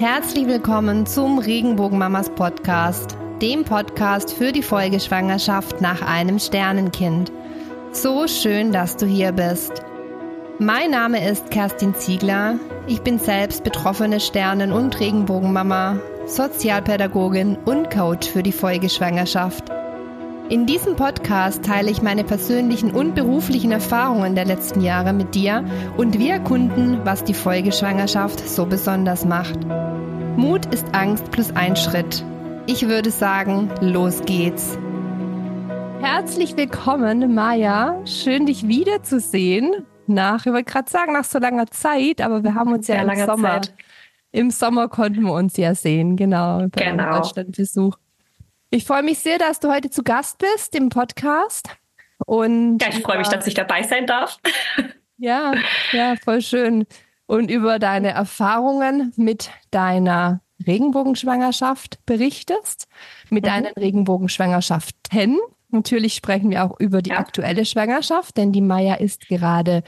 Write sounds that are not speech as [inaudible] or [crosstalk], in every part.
Herzlich willkommen zum Regenbogenmamas Podcast, dem Podcast für die Folgeschwangerschaft nach einem Sternenkind. So schön, dass du hier bist. Mein Name ist Kerstin Ziegler. Ich bin selbst betroffene Sternen- und Regenbogenmama, Sozialpädagogin und Coach für die Folgeschwangerschaft. In diesem Podcast teile ich meine persönlichen und beruflichen Erfahrungen der letzten Jahre mit dir und wir erkunden, was die Folgeschwangerschaft so besonders macht. Mut ist Angst plus ein Schritt. Ich würde sagen, los geht's. Herzlich willkommen, Maja. Schön, dich wiederzusehen. Nach, ich wollte gerade sagen, nach so langer Zeit, aber wir haben uns ja, ja im Sommer. Zeit. Im Sommer konnten wir uns ja sehen, genau, bei genau. Deutschlandbesuch. Ich freue mich sehr, dass du heute zu Gast bist im Podcast. Und ja, ich freue mich, dass ich dabei sein darf. [laughs] Ja, ja, voll schön. Und über deine Erfahrungen mit deiner Regenbogenschwangerschaft berichtest, mit mhm. deinen Regenbogenschwangerschaften. Natürlich sprechen wir auch über die ja. aktuelle Schwangerschaft, denn die Maya ist gerade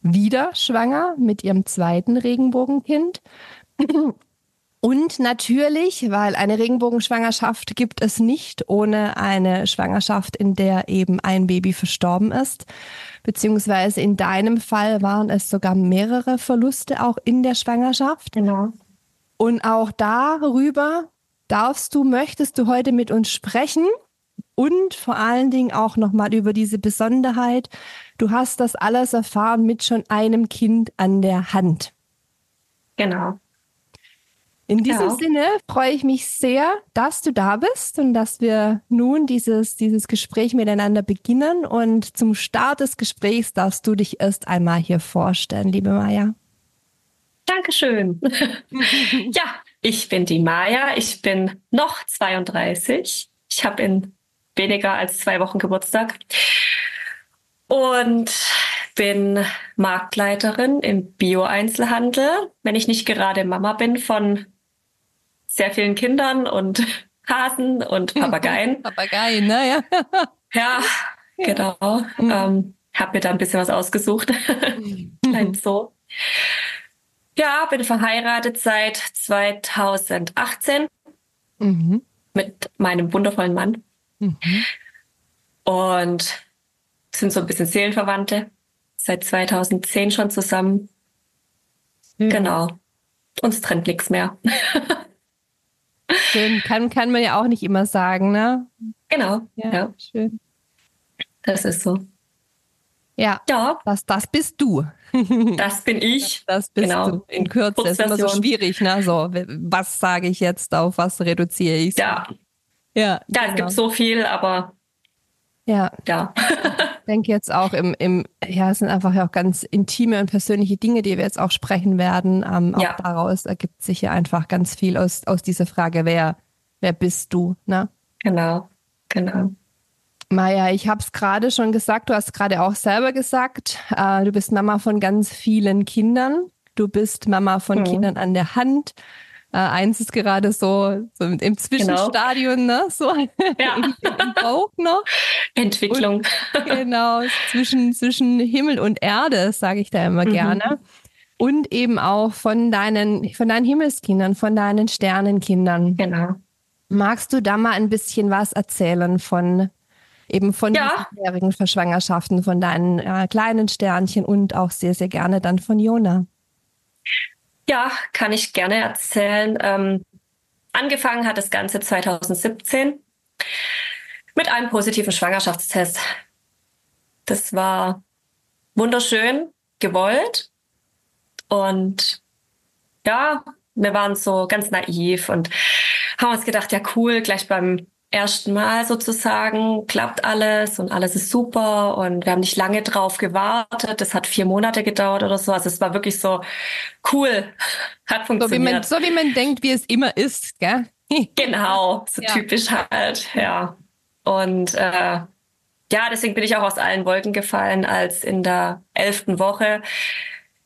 wieder schwanger mit ihrem zweiten Regenbogenkind. Und natürlich, weil eine Regenbogenschwangerschaft gibt es nicht ohne eine Schwangerschaft, in der eben ein Baby verstorben ist. Beziehungsweise in deinem Fall waren es sogar mehrere Verluste auch in der Schwangerschaft. Genau. Und auch darüber darfst du, möchtest du heute mit uns sprechen und vor allen Dingen auch nochmal über diese Besonderheit. Du hast das alles erfahren mit schon einem Kind an der Hand. Genau. In diesem ja. Sinne freue ich mich sehr, dass du da bist und dass wir nun dieses, dieses Gespräch miteinander beginnen. Und zum Start des Gesprächs darfst du dich erst einmal hier vorstellen, liebe Maja. Dankeschön. [laughs] ja, ich bin die Maja. Ich bin noch 32. Ich habe in weniger als zwei Wochen Geburtstag und bin Marktleiterin im Bio-Einzelhandel. Wenn ich nicht gerade Mama bin von sehr vielen Kindern und [laughs] Hasen und Papageien. [laughs] Papageien, ne? Ja, [laughs] ja, ja. genau. Mhm. Ähm, hab mir da ein bisschen was ausgesucht. Klein so. Ja, bin verheiratet seit 2018 mhm. mit meinem wundervollen Mann. Mhm. Und sind so ein bisschen Seelenverwandte. Seit 2010 schon zusammen. Mhm. Genau. Uns trennt nichts mehr. Schön. Kann, kann man ja auch nicht immer sagen, ne? Genau. Ja, ja. schön. Das ist so. Ja, ja. Das, das bist du. [laughs] Das bin ich. Das, das bist genau. du. In Kürze ist immer so schwierig, ne? So, was sage ich jetzt, auf was reduziere ich? Ja. Ja, ja genau. es gibt so viel, aber ja. Ja. ich denke jetzt auch im, im, ja, es sind einfach ja auch ganz intime und persönliche Dinge, die wir jetzt auch sprechen werden. Ähm, auch ja. daraus ergibt sich ja einfach ganz viel aus, aus dieser Frage, wer, wer bist du, ne? Genau, genau. Maja, ich habe es gerade schon gesagt, du hast gerade auch selber gesagt, äh, du bist Mama von ganz vielen Kindern. Du bist Mama von mhm. Kindern an der Hand. Äh, eins ist gerade so, so im. Zwischenstadion, genau. ne? So [laughs] ja. im, im Bauch noch. Entwicklung. Und, genau, zwischen, zwischen Himmel und Erde, sage ich da immer mhm. gerne. Und eben auch von deinen, von deinen Himmelskindern, von deinen Sternenkindern. Genau. Magst du da mal ein bisschen was erzählen von eben von ja. jährigen Verschwangerschaften, von deinen äh, kleinen Sternchen und auch sehr, sehr gerne dann von Jona? Ja, kann ich gerne erzählen. Ähm, angefangen hat das Ganze 2017 mit einem positiven Schwangerschaftstest. Das war wunderschön, gewollt. Und ja, wir waren so ganz naiv und haben uns gedacht, ja cool, gleich beim ersten Mal sozusagen, klappt alles und alles ist super und wir haben nicht lange drauf gewartet. Das hat vier Monate gedauert oder so. Also es war wirklich so cool, [laughs] hat funktioniert. So wie man, so wie man denkt, wie es immer ist, gell? [laughs] genau, so ja. typisch halt, ja. Und äh, ja, deswegen bin ich auch aus allen Wolken gefallen, als in der elften Woche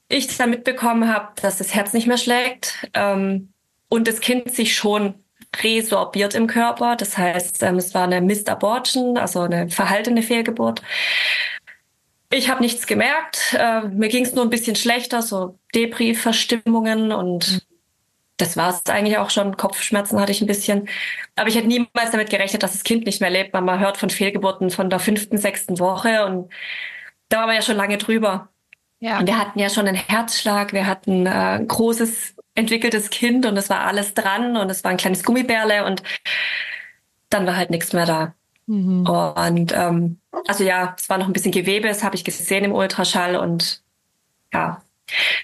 ich dann mitbekommen habe, dass das Herz nicht mehr schlägt ähm, und das Kind sich schon resorbiert im Körper. Das heißt, ähm, es war eine Missed Abortion, also eine verhaltene Fehlgeburt. Ich habe nichts gemerkt. Äh, mir ging es nur ein bisschen schlechter, so Depri-Verstimmungen und das war es eigentlich auch schon. Kopfschmerzen hatte ich ein bisschen. Aber ich hätte niemals damit gerechnet, dass das Kind nicht mehr lebt. Man hört von Fehlgeburten von der fünften, sechsten Woche und da waren wir ja schon lange drüber. Ja. Und wir hatten ja schon einen Herzschlag, wir hatten äh, ein großes entwickeltes Kind und es war alles dran und es war ein kleines Gummibärle und dann war halt nichts mehr da. Mhm. Und ähm, also ja, es war noch ein bisschen Gewebe, das habe ich gesehen im Ultraschall und ja,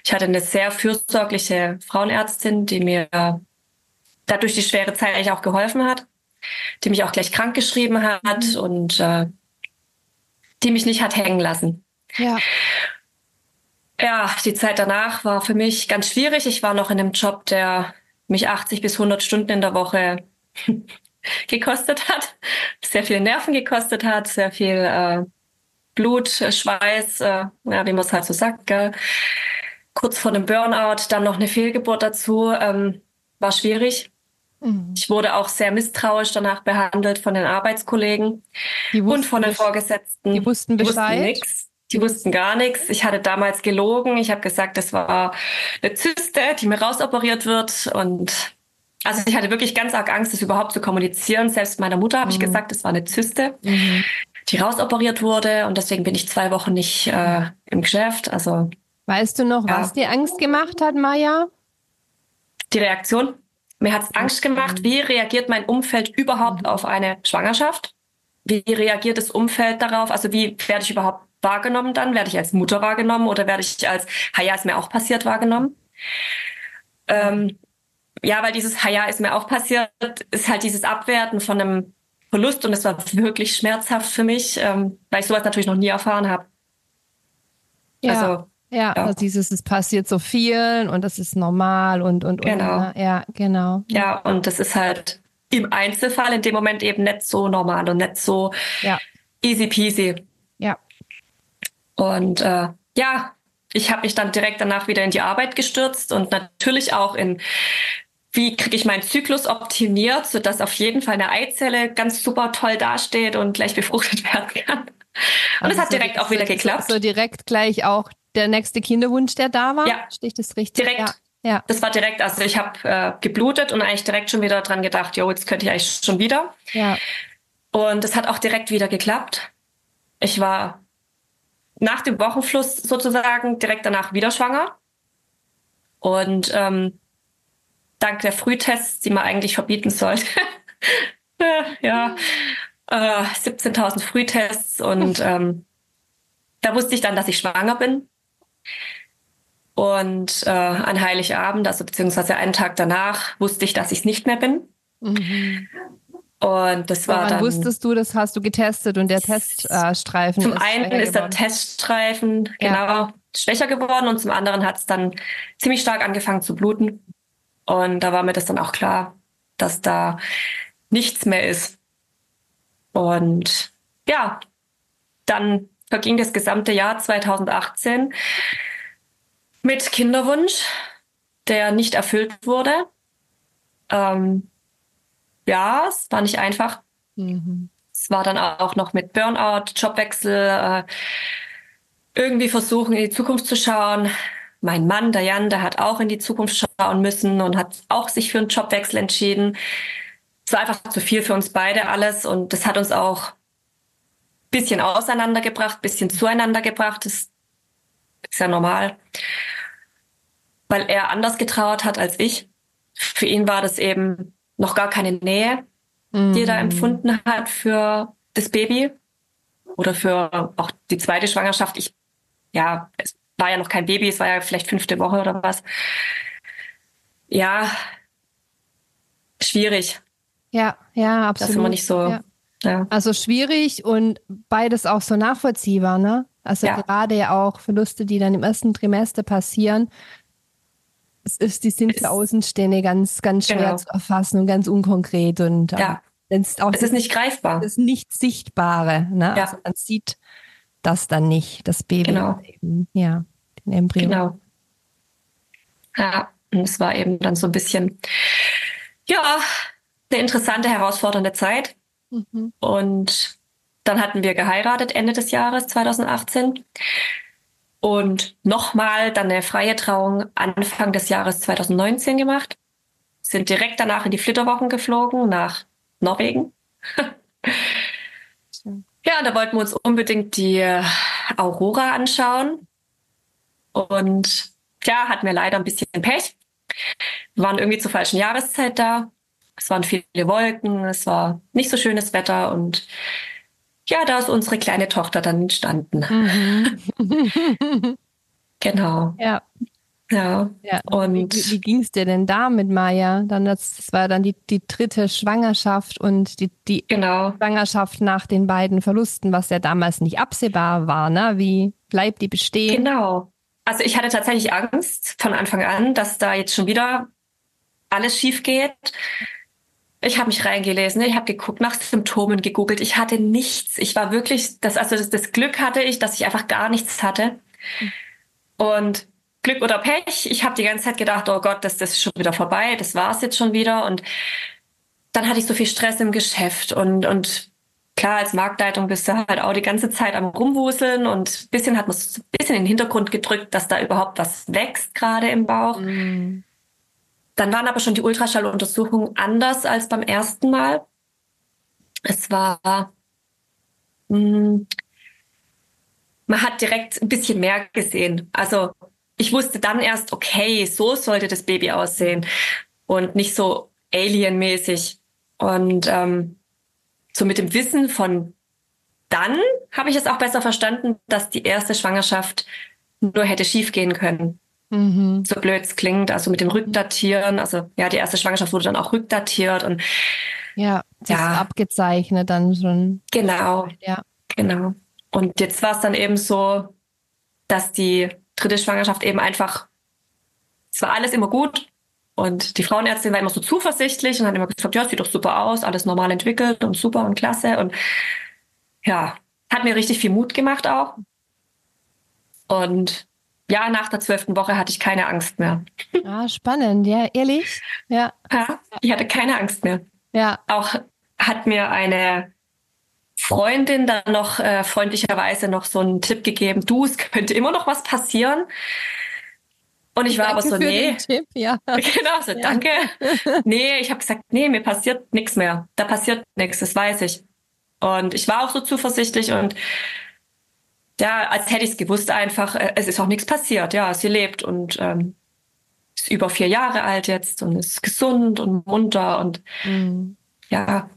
ich hatte eine sehr fürsorgliche Frauenärztin, die mir dadurch die schwere Zeit eigentlich auch geholfen hat, die mich auch gleich krank geschrieben hat mhm. und äh, die mich nicht hat hängen lassen. Ja. Ja, die Zeit danach war für mich ganz schwierig. Ich war noch in einem Job, der mich 80 bis 100 Stunden in der Woche [laughs] gekostet hat, sehr viel Nerven gekostet hat, sehr viel äh, Blut, Schweiß, äh, ja, wie man es halt so sagt, gell? kurz vor dem Burnout, dann noch eine Fehlgeburt dazu, ähm, war schwierig. Mhm. Ich wurde auch sehr misstrauisch danach behandelt von den Arbeitskollegen und von den Vorgesetzten. Die wussten Bescheid. Die wussten Die wussten gar nichts. Ich hatte damals gelogen. Ich habe gesagt, das war eine Zyste, die mir rausoperiert wird. Und also ich hatte wirklich ganz arg Angst, das überhaupt zu kommunizieren. Selbst meiner Mutter habe mhm. ich gesagt, das war eine Zyste, mhm. die rausoperiert wurde. Und deswegen bin ich zwei Wochen nicht äh, im Geschäft. Also Weißt du noch, ja. was dir Angst gemacht hat, Maja? Die Reaktion. Mir hat es Angst gemacht, wie reagiert mein Umfeld überhaupt mhm. auf eine Schwangerschaft? Wie reagiert das Umfeld darauf? Also wie werde ich überhaupt wahrgenommen dann? Werde ich als Mutter wahrgenommen oder werde ich als, ja, ist mir auch passiert, wahrgenommen? Ähm, ja, weil dieses ja, ist mir auch passiert, ist halt dieses Abwerten von einem Verlust und es war wirklich schmerzhaft für mich, ähm, weil ich sowas natürlich noch nie erfahren habe. Ja. Also ja, ja. Also dieses, es passiert so vielen und das ist normal und, und, genau. Und, ja, genau. Ja, und das ist halt im Einzelfall in dem Moment eben nicht so normal und nicht so ja. easy peasy. Ja. Und äh, ja, ich habe mich dann direkt danach wieder in die Arbeit gestürzt und natürlich auch in wie kriege ich meinen Zyklus optimiert, sodass auf jeden Fall eine Eizelle ganz super toll dasteht und gleich befruchtet [laughs] werden kann. Und also es hat direkt so, auch wieder geklappt. So direkt gleich auch der nächste Kinderwunsch, der da war? Ja. Stehe ich das richtig? Direkt. Ja. ja. Das war direkt, also ich habe äh, geblutet und eigentlich direkt schon wieder dran gedacht, jo, jetzt könnte ich eigentlich schon wieder. Ja. Und es hat auch direkt wieder geklappt. Ich war nach dem Wochenfluss sozusagen direkt danach wieder schwanger. Und ähm, dank der Frühtests, die man eigentlich verbieten sollte, [laughs] ja, äh, 17.000 Frühtests und [laughs] ähm, da wusste ich dann, dass ich schwanger bin. Und äh, an Heiligabend, also beziehungsweise einen Tag danach, wusste ich, dass ich es nicht mehr bin. Mhm. Und das war Woran dann. wusstest du, das hast du getestet und der Teststreifen? Zum ist einen ist der Teststreifen ja. genau schwächer geworden und zum anderen hat es dann ziemlich stark angefangen zu bluten. Und da war mir das dann auch klar, dass da nichts mehr ist. Und ja, dann verging das gesamte Jahr 2018 mit Kinderwunsch, der nicht erfüllt wurde. Ähm, ja, es war nicht einfach. Mhm. Es war dann auch noch mit Burnout, Jobwechsel, äh, irgendwie versuchen, in die Zukunft zu schauen. Mein Mann, der Jan, der hat auch in die Zukunft schauen müssen und hat auch sich für einen Jobwechsel entschieden. Es war einfach zu viel für uns beide alles und das hat uns auch bisschen auseinandergebracht, bisschen zueinander gebracht. Das ist ja normal. Weil er anders getrauert hat als ich. Für ihn war das eben noch gar keine Nähe, mhm. die er da mhm. empfunden hat für das Baby oder für auch die zweite Schwangerschaft. Ich, ja, es war ja noch kein Baby, es war ja vielleicht fünfte Woche oder was. Ja, schwierig. Ja, ja, absolut. Das ist immer nicht so. Ja. Ja. Also schwierig und beides auch so nachvollziehbar, ne? Also ja. gerade ja auch Verluste, die dann im ersten Trimester passieren, es ist, die sind für Außenstehende ganz, ganz schwer genau. zu erfassen und ganz unkonkret und ja. Ähm, es, auch, es ist nicht greifbar. Das ist nicht Sichtbare. Ne? Ja. Also man sieht das dann nicht, das Baby. Genau. Eben, ja, den Embryo. Genau. Ja, und es war eben dann so ein bisschen, ja, eine interessante, herausfordernde Zeit. Mhm. Und dann hatten wir geheiratet Ende des Jahres 2018 und nochmal dann eine freie Trauung Anfang des Jahres 2019 gemacht. sind direkt danach in die Flitterwochen geflogen nach Norwegen. [laughs] ja, da wollten wir uns unbedingt die Aurora anschauen. Und ja, hatten wir leider ein bisschen Pech. Wir waren irgendwie zur falschen Jahreszeit da. Es waren viele Wolken, es war nicht so schönes Wetter und ja, da ist unsere kleine Tochter dann entstanden. Mhm. [laughs] [laughs] genau. Ja. Ja. ja. Und wie, wie ging es dir denn da mit Maya? Dann das, das war dann die, die dritte Schwangerschaft und die, die genau. Schwangerschaft nach den beiden Verlusten, was ja damals nicht absehbar war. Ne? Wie bleibt die bestehen? Genau. Also ich hatte tatsächlich Angst von Anfang an, dass da jetzt schon wieder alles schief geht. Ich habe mich reingelesen, ich habe geguckt, nach Symptomen gegoogelt. Ich hatte nichts. Ich war wirklich, das, also das, das Glück hatte ich, dass ich einfach gar nichts hatte. Und Glück oder Pech, ich habe die ganze Zeit gedacht, oh Gott, das, das ist schon wieder vorbei, das war's jetzt schon wieder. Und dann hatte ich so viel Stress im Geschäft und, und klar, als Marktleitung bist du halt auch die ganze Zeit am Rumwuseln und ein bisschen hat man es ein bisschen in den Hintergrund gedrückt, dass da überhaupt was wächst gerade im Bauch. Mhm. Dann waren aber schon die Ultraschalluntersuchungen anders als beim ersten Mal. Es war, mh, hm, man hat direkt ein bisschen mehr gesehen. Also ich wusste dann erst, okay, so sollte das Baby aussehen und nicht so alienmäßig. Und ähm, so mit dem Wissen von dann habe ich es auch besser verstanden, dass die erste Schwangerschaft nur hätte schiefgehen können. Mhm. So blöd es klingt, also mit dem Rückdatieren, also ja, die erste Schwangerschaft wurde dann auch rückdatiert und ja, das ja. ist abgezeichnet dann schon. Genau. Ja. Genau. Und jetzt war es dann eben so, dass die dritte Schwangerschaft eben einfach, es war alles immer gut. Und die Frauenärztin war immer so zuversichtlich und hat immer gesagt, ja, sieht doch super aus, alles normal entwickelt und super und klasse. Und ja, hat mir richtig viel Mut gemacht auch. Und ja, nach der zwölften Woche hatte ich keine Angst mehr. Ah, spannend, ja, ehrlich? Ja. ja. Ich hatte keine Angst mehr. Ja. Auch hat mir eine Freundin dann noch äh, freundlicherweise noch so einen Tipp gegeben, du, es könnte immer noch was passieren. Und ich war danke aber so, nee. Tipp, ja. [laughs] Genau, so, ja. danke. [laughs] nee, ich habe gesagt, nee, mir passiert nichts mehr. Da passiert nichts, das weiß ich. Und ich war auch so zuversichtlich und ja, als hätte ich es gewusst einfach, äh, es ist auch nichts passiert. Ja, sie lebt und ähm, ist über vier Jahre alt jetzt und ist gesund und munter und mhm. ja,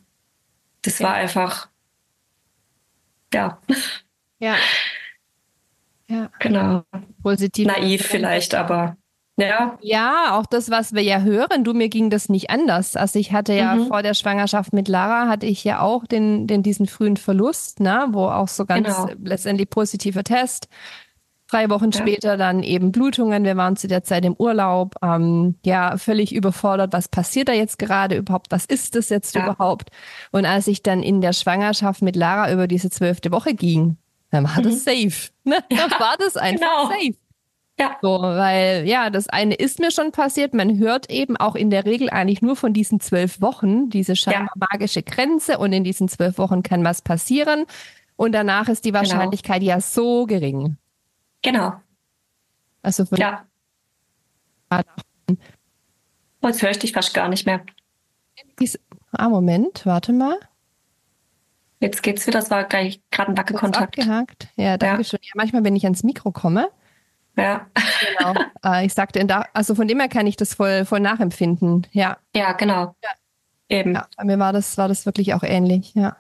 das ja. war einfach, ja. Ja. Ja. Genau. Positiv. Naiv vielleicht, aber ja. Ja, auch das, was wir ja hören. Du, mir ging das nicht anders. Also ich hatte ja mhm. vor der Schwangerschaft mit Lara, hatte ich ja auch den, den diesen frühen Verlust, ne, wo auch so ganz genau. letztendlich positiver Test. Drei Wochen ja. später dann eben Blutungen. Wir waren zu der Zeit im Urlaub. Ähm, ja, völlig überfordert. Was passiert da jetzt gerade überhaupt? Was ist das jetzt ja. überhaupt? Und als ich dann in der Schwangerschaft mit Lara über diese zwölfte Woche ging, dann war mhm. das safe. Ne? Ja, dann war das einfach genau. safe. Ja. So, weil ja, das eine ist mir schon passiert. Man hört eben auch in der Regel eigentlich nur von diesen zwölf Wochen, diese scheinbar ja. magische Grenze und in diesen zwölf Wochen kann was passieren. Und danach ist die genau. Wahrscheinlichkeit genau. ja so gering. Genau. Also von ja. Jetzt höre ich dich fast gar nicht mehr. Ah, Moment, warte mal. Jetzt geht's wieder, das war gerade ein Wackelkontakt. Abgehakt. Ja, danke ja. schön. Ja, manchmal, wenn ich ans Mikro komme, ja. Genau. Äh, ich sagte, also von dem her kann ich das voll, voll nachempfinden. Ja. Ja, genau. Ja. Eben. Ja, bei mir war das, war das wirklich auch ähnlich, ja.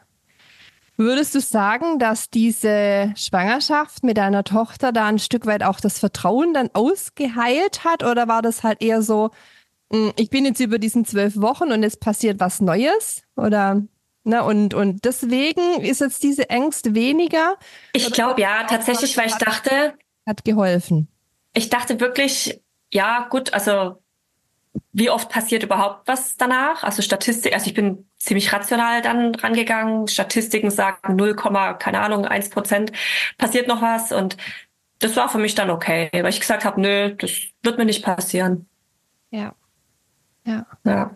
Würdest du sagen, dass diese Schwangerschaft mit deiner Tochter da ein Stück weit auch das Vertrauen dann ausgeheilt hat? Oder war das halt eher so, hm, ich bin jetzt über diesen zwölf Wochen und es passiert was Neues? Oder Ne, und, und deswegen ist jetzt diese Ängste weniger. Ich glaube ja, tatsächlich, weil ich dachte, hat geholfen. Ich dachte wirklich, ja, gut, also wie oft passiert überhaupt was danach? Also Statistik, also ich bin ziemlich rational dann rangegangen. Statistiken sagen 0, keine Ahnung, 1 Prozent passiert noch was und das war für mich dann okay, weil ich gesagt habe, nö, das wird mir nicht passieren. Ja. Ja. Ja.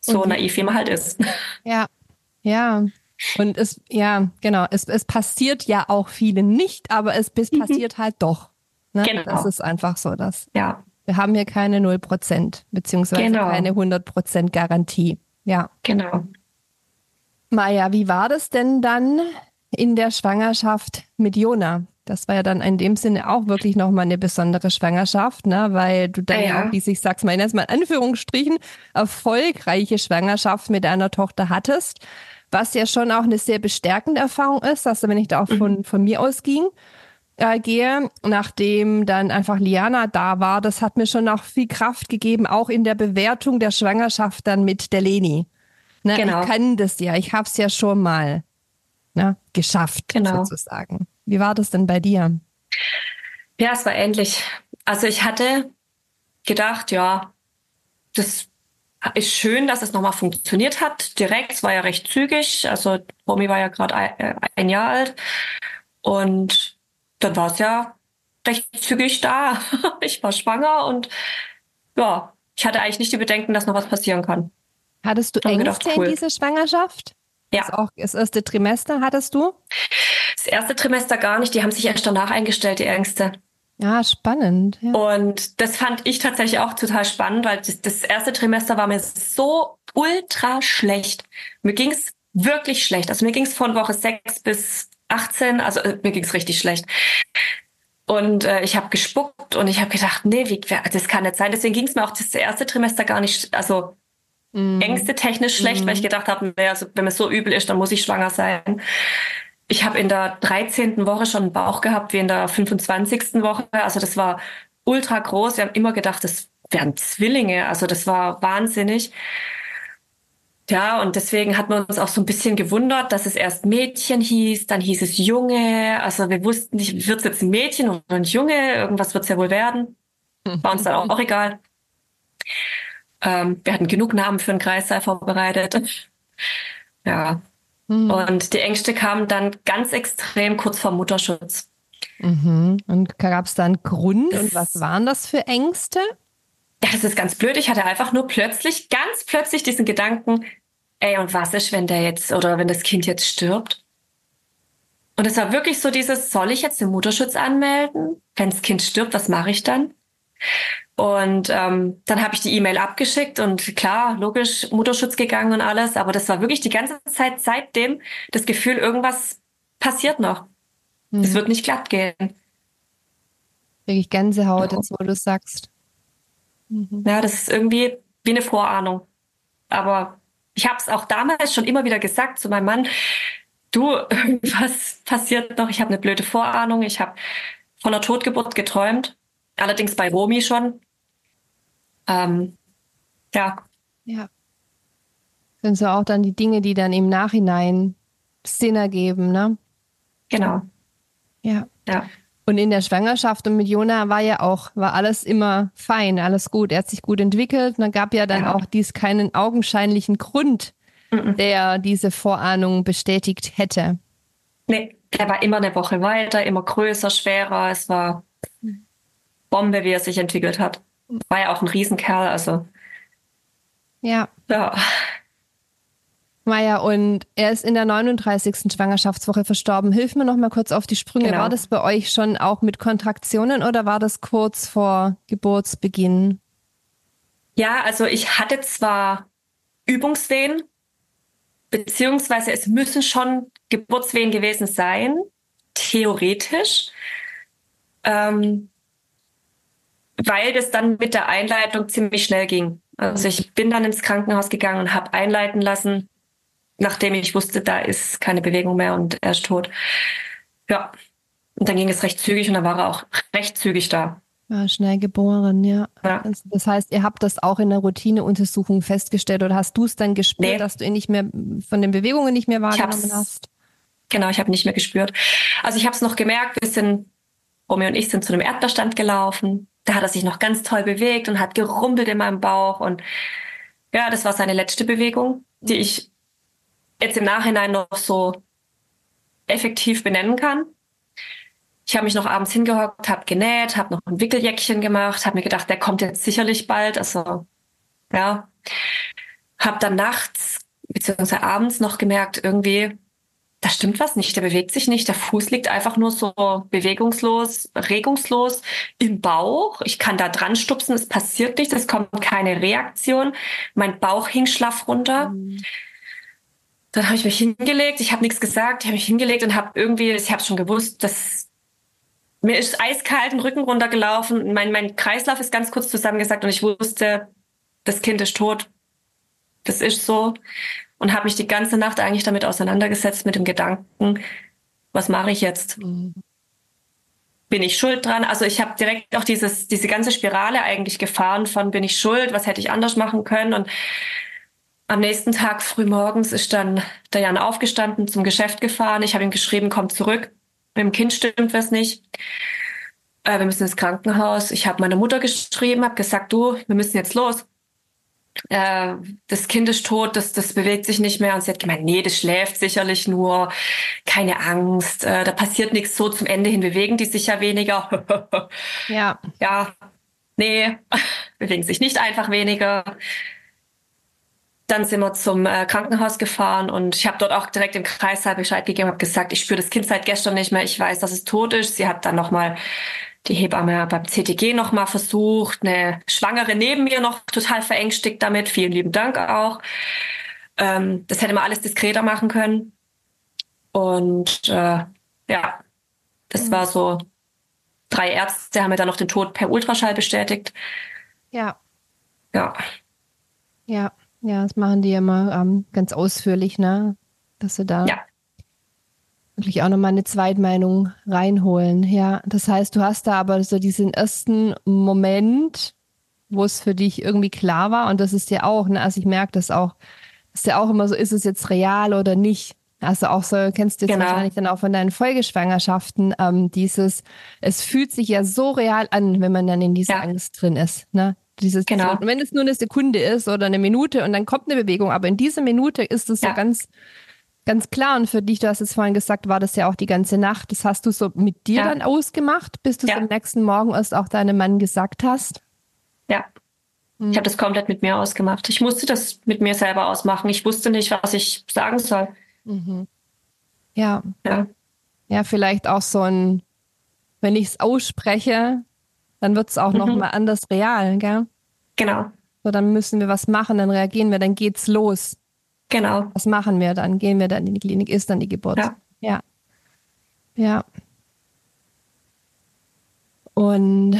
So naiv, wie man halt ist. Ja. Ja. Und es, ja, genau, es, es passiert ja auch vielen nicht, aber es, es mhm. passiert halt doch. Ne? Genau. Das ist einfach so, dass. Ja. Wir haben hier keine 0%, beziehungsweise genau. keine 100% Garantie. Ja. Genau. Maja, wie war das denn dann in der Schwangerschaft mit Jona? Das war ja dann in dem Sinne auch wirklich nochmal eine besondere Schwangerschaft, ne? weil du dann ja, ja auch, wie ich sag's mal, erstmal in Anführungsstrichen, erfolgreiche Schwangerschaft mit deiner Tochter hattest, was ja schon auch eine sehr bestärkende Erfahrung ist, dass wenn ich da auch von, mhm. von mir ausging, äh, gehe, nachdem dann einfach Liana da war, das hat mir schon auch viel Kraft gegeben, auch in der Bewertung der Schwangerschaft dann mit der Leni. Ne, genau. Ich kann das ja, ich habe es ja schon mal ne, geschafft, genau. sozusagen. Wie war das denn bei dir? Ja, es war ähnlich. Also ich hatte gedacht, ja, das ist schön, dass es nochmal funktioniert hat. Direkt, es war ja recht zügig. Also Romy war ja gerade ein, äh, ein Jahr alt. Und dann war es ja recht zügig da. [laughs] ich war schwanger und ja, ich hatte eigentlich nicht die Bedenken, dass noch was passieren kann. Hattest du Ängste gedacht, cool. in dieser Schwangerschaft? Ja. Das, auch, das erste Trimester hattest du? Das erste Trimester gar nicht. Die haben sich erst danach eingestellt, die Ängste. Ja, spannend. Ja. Und das fand ich tatsächlich auch total spannend, weil das, das erste Trimester war mir so ultra schlecht. Mir ging es wirklich schlecht. Also mir ging es von Woche 6 bis 18, also äh, mir ging es richtig schlecht. Und äh, ich habe gespuckt und ich habe gedacht, nee, wie, das kann nicht sein. Deswegen ging es mir auch das erste Trimester gar nicht, also mm. Ängste technisch schlecht, mm. weil ich mhm. gedacht habe, also, wenn es so übel ist, dann muss ich schwanger sein. Ich habe in der 13. Woche schon einen Bauch gehabt, wie in der 25. Woche. Also das war ultra groß. Wir haben immer gedacht, das wären Zwillinge. Also das war wahnsinnig. Ja, und deswegen hat man uns auch so ein bisschen gewundert, dass es erst Mädchen hieß, dann hieß es Junge. Also wir wussten nicht, wird es jetzt ein Mädchen oder ein Junge? Irgendwas wird es ja wohl werden. War uns dann auch, auch egal. Ähm, wir hatten genug Namen für einen Kreissaal vorbereitet. Ja. Mhm. Und die Ängste kamen dann ganz extrem kurz vor Mutterschutz. Mhm. Und gab es da einen Grund? Und was waren das für Ängste? Ja, das ist ganz blöd. Ich hatte einfach nur plötzlich, ganz plötzlich diesen Gedanken, ey, und was ist, wenn der jetzt oder wenn das Kind jetzt stirbt? Und es war wirklich so dieses, soll ich jetzt den Mutterschutz anmelden? Wenn das Kind stirbt, was mache ich dann? Und ähm, dann habe ich die E-Mail abgeschickt und klar, logisch, Mutterschutz gegangen und alles, aber das war wirklich die ganze Zeit seitdem das Gefühl, irgendwas passiert noch. Es mhm. wird nicht glatt gehen. Wirklich Gänsehaut, jetzt wo du sagst. Mhm. Ja, das ist irgendwie wie eine Vorahnung. Aber ich habe es auch damals schon immer wieder gesagt zu meinem Mann, du, [laughs] was passiert noch? Ich habe eine blöde Vorahnung. Ich habe von einer Totgeburt geträumt Allerdings bei Romy schon. Ähm, ja. Ja. Sind so auch dann die Dinge, die dann im Nachhinein Sinn ergeben, ne? Genau. Ja. Ja. Und in der Schwangerschaft und mit Jona war ja auch, war alles immer fein, alles gut. Er hat sich gut entwickelt. Und dann gab ja dann ja. auch dies keinen augenscheinlichen Grund, mhm. der diese Vorahnung bestätigt hätte. Nee, er war immer eine Woche weiter, immer größer, schwerer. Es war Bombe, wie er sich entwickelt hat. War ja auch ein Riesenkerl, also. Ja. Ja. Maja, und er ist in der 39. Schwangerschaftswoche verstorben. Hilf mir noch mal kurz auf die Sprünge. Genau. War das bei euch schon auch mit Kontraktionen oder war das kurz vor Geburtsbeginn? Ja, also ich hatte zwar Übungswehen, beziehungsweise es müssen schon Geburtswehen gewesen sein, theoretisch. Ähm, weil das dann mit der Einleitung ziemlich schnell ging. Also ich bin dann ins Krankenhaus gegangen und habe einleiten lassen, nachdem ich wusste, da ist keine Bewegung mehr und er ist tot. Ja, und dann ging es recht zügig und dann war er auch recht zügig da. Ja, schnell geboren, ja. ja. Das heißt, ihr habt das auch in der Routineuntersuchung festgestellt oder hast du es dann gespürt, nee. dass du ihn nicht mehr von den Bewegungen nicht mehr wahrgenommen hast? Genau, ich habe nicht mehr gespürt. Also ich habe es noch gemerkt, wir sind, Romy und ich sind zu einem Erdbeerstand gelaufen da hat er sich noch ganz toll bewegt und hat gerumpelt in meinem Bauch. Und ja, das war seine letzte Bewegung, die ich jetzt im Nachhinein noch so effektiv benennen kann. Ich habe mich noch abends hingehockt, habe genäht, habe noch ein Wickeljäckchen gemacht, habe mir gedacht, der kommt jetzt sicherlich bald. Also ja, habe dann nachts beziehungsweise abends noch gemerkt, irgendwie da stimmt was nicht, der bewegt sich nicht, der Fuß liegt einfach nur so bewegungslos, regungslos im Bauch. Ich kann da dran stupsen, es passiert nichts, es kommt keine Reaktion. Mein Bauch hing schlaff runter. Mhm. Dann habe ich mich hingelegt, ich habe nichts gesagt, ich habe mich hingelegt und habe irgendwie, ich habe schon gewusst, dass mir ist eiskalt den Rücken runtergelaufen, mein, mein Kreislauf ist ganz kurz zusammengesagt und ich wusste, das Kind ist tot. Das ist so und habe mich die ganze Nacht eigentlich damit auseinandergesetzt mit dem Gedanken, was mache ich jetzt? Bin ich schuld dran? Also ich habe direkt auch dieses, diese ganze Spirale eigentlich gefahren von bin ich schuld, was hätte ich anders machen können? Und am nächsten Tag früh morgens ist dann der Jan aufgestanden, zum Geschäft gefahren. Ich habe ihm geschrieben, komm zurück. Mit dem Kind stimmt was nicht. Äh, wir müssen ins Krankenhaus. Ich habe meine Mutter geschrieben, habe gesagt, du, wir müssen jetzt los äh, das Kind ist tot, das, das bewegt sich nicht mehr. Und sie hat gemeint, nee, das schläft sicherlich nur, keine Angst, äh, da passiert nichts so zum Ende hin, bewegen die sich ja weniger. [laughs] ja. Ja, nee, [laughs] bewegen sich nicht einfach weniger. Dann sind wir zum äh, Krankenhaus gefahren und ich habe dort auch direkt im Kreissaal Bescheid gegeben, habe gesagt, ich spüre das Kind seit gestern nicht mehr, ich weiß, dass es tot ist. Sie hat dann nochmal die Hebamme beim CTG noch mal versucht, eine Schwangere neben mir noch total verängstigt damit. Vielen lieben Dank auch. Ähm, das hätte man alles diskreter machen können. Und äh, ja, das mhm. war so. Drei Ärzte haben mir dann noch den Tod per Ultraschall bestätigt. Ja. Ja. Ja, ja, das machen die immer ähm, ganz ausführlich, ne? Dass sie da ja wirklich auch nochmal eine Zweitmeinung reinholen. Ja, das heißt, du hast da aber so diesen ersten Moment, wo es für dich irgendwie klar war und das ist ja auch, ne, also ich merke das auch, ist ja auch immer so, ist es jetzt real oder nicht? Also auch so, kennst du jetzt genau. wahrscheinlich dann auch von deinen Folgeschwangerschaften, ähm, dieses, es fühlt sich ja so real an, wenn man dann in dieser ja. Angst drin ist, ne? Dieses, genau. wenn es nur eine Sekunde ist oder eine Minute und dann kommt eine Bewegung, aber in dieser Minute ist es ja. so ganz, Ganz klar, und für dich, du hast es vorhin gesagt, war das ja auch die ganze Nacht. Das hast du so mit dir ja. dann ausgemacht, bis du es am nächsten Morgen erst auch deinem Mann gesagt hast? Ja. Hm. Ich habe das komplett mit mir ausgemacht. Ich musste das mit mir selber ausmachen. Ich wusste nicht, was ich sagen soll. Mhm. Ja. Ja. Ja, vielleicht auch so ein, wenn ich es ausspreche, dann wird es auch mhm. nochmal anders real, gell? Genau. So, dann müssen wir was machen, dann reagieren wir, dann geht's los. Genau. Was machen wir dann? Gehen wir dann in die Klinik? Ist dann die Geburt? Ja. Ja. ja. Und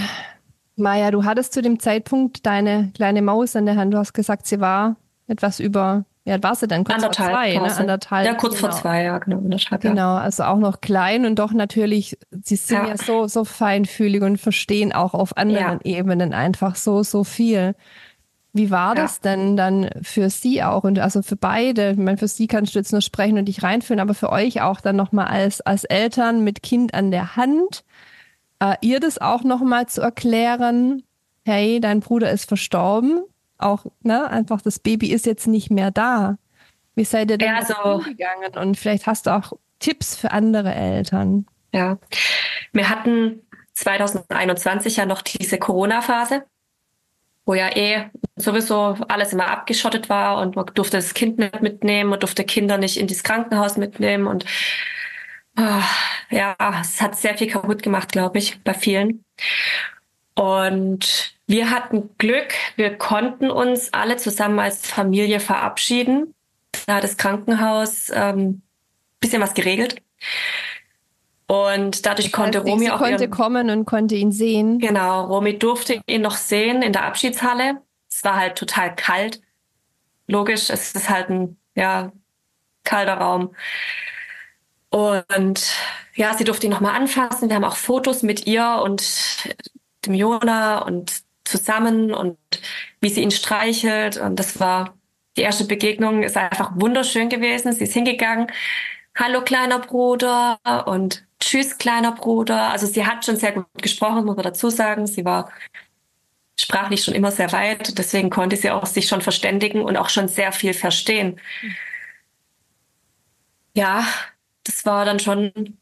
Maja, du hattest zu dem Zeitpunkt deine kleine Maus in der Hand. Du hast gesagt, sie war etwas über, ja, war sie dann kurz anderthalb, vor zwei, ne? Anderthalb. Ja, kurz genau. vor zwei, ja, genau. Anderthalb, genau, also auch noch klein und doch natürlich, sie sind ja, ja so, so feinfühlig und verstehen auch auf anderen ja. Ebenen einfach so, so viel. Wie war ja. das denn dann für Sie auch und also für beide? Ich meine, für Sie kannst du jetzt nur sprechen und dich reinfühlen, aber für euch auch dann nochmal als, als Eltern mit Kind an der Hand, äh, ihr das auch nochmal zu erklären, hey, dein Bruder ist verstorben, auch, ne, einfach das Baby ist jetzt nicht mehr da. Wie seid ihr denn ja, also, umgegangen? Und vielleicht hast du auch Tipps für andere Eltern. Ja, wir hatten 2021 ja noch diese Corona-Phase wo ja eh sowieso alles immer abgeschottet war und man durfte das Kind nicht mitnehmen, man durfte Kinder nicht in das Krankenhaus mitnehmen und oh, ja, es hat sehr viel kaputt gemacht, glaube ich, bei vielen. Und wir hatten Glück, wir konnten uns alle zusammen als Familie verabschieden. Da hat das Krankenhaus ähm, bisschen was geregelt. Und dadurch das heißt, konnte Romy auch. konnte kommen und konnte ihn sehen. Genau, Romy durfte ihn noch sehen in der Abschiedshalle. Es war halt total kalt. Logisch, es ist halt ein ja, kalter Raum. Und ja, sie durfte ihn nochmal anfassen. Wir haben auch Fotos mit ihr und dem Jona und zusammen und wie sie ihn streichelt. Und das war die erste Begegnung, ist einfach wunderschön gewesen. Sie ist hingegangen. Hallo kleiner Bruder und Tschüss, kleiner Bruder. Also sie hat schon sehr gut gesprochen, muss man dazu sagen. Sie war sprachlich schon immer sehr weit. Deswegen konnte sie auch sich schon verständigen und auch schon sehr viel verstehen. Ja, das war dann schon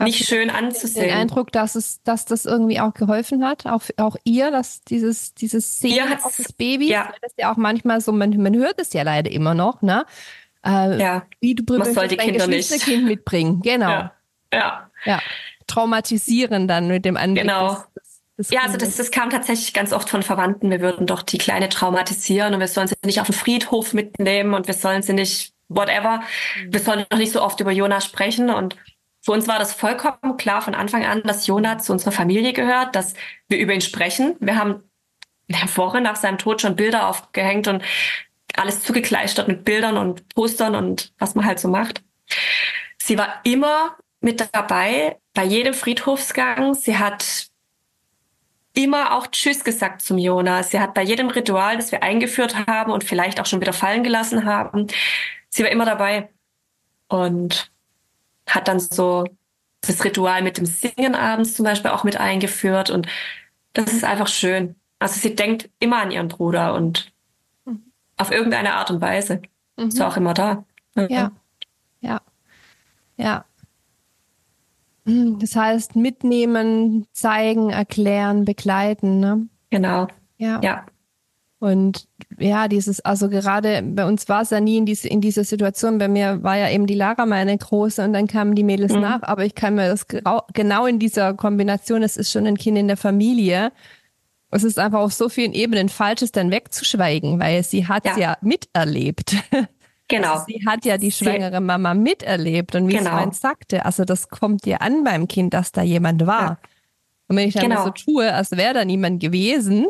nicht schön anzusehen. Den Eindruck, dass es, dass das irgendwie auch geholfen hat, auch, auch ihr, dass dieses, dieses Sehen auf das Baby, ja. das ist ja auch manchmal so, man, man hört es ja leider immer noch, ne? Äh, ja. Wie du Man soll die dein Kinder nicht. mitbringen. Genau. Ja. ja. ja. Traumatisieren dann mit dem Anblick. Genau. Des, des ja, also das, das kam tatsächlich ganz oft von Verwandten. Wir würden doch die Kleine traumatisieren und wir sollen sie nicht auf den Friedhof mitnehmen und wir sollen sie nicht whatever. Mhm. Wir sollen noch nicht so oft über Jona sprechen und für uns war das vollkommen klar von Anfang an, dass Jona zu unserer Familie gehört, dass wir über ihn sprechen. Wir haben in der Woche nach seinem Tod schon Bilder aufgehängt und alles zugekleistert mit Bildern und Postern und was man halt so macht. Sie war immer mit dabei bei jedem Friedhofsgang. Sie hat immer auch Tschüss gesagt zum Jonas. Sie hat bei jedem Ritual, das wir eingeführt haben und vielleicht auch schon wieder fallen gelassen haben, sie war immer dabei und hat dann so das Ritual mit dem Singen abends zum Beispiel auch mit eingeführt und das ist einfach schön. Also sie denkt immer an ihren Bruder und. Auf irgendeine Art und Weise mhm. ist auch immer da. Ja, ja, ja. Hm, das heißt, mitnehmen, zeigen, erklären, begleiten, ne? Genau. Ja. ja. Und ja, dieses, also gerade bei uns war es ja nie in, diese, in dieser Situation. Bei mir war ja eben die Lara meine große und dann kamen die Mädels mhm. nach. Aber ich kann mir das genau in dieser Kombination, es ist schon ein Kind in der Familie. Es ist einfach auf so vielen Ebenen falsch, es dann wegzuschweigen, weil sie hat ja, ja miterlebt. [laughs] Genau. Also sie hat ja die schwangere Mama miterlebt und wie genau. es sagte, also das kommt dir an beim Kind, dass da jemand war. Ja. Und wenn ich dann genau. so tue, als wäre da niemand gewesen,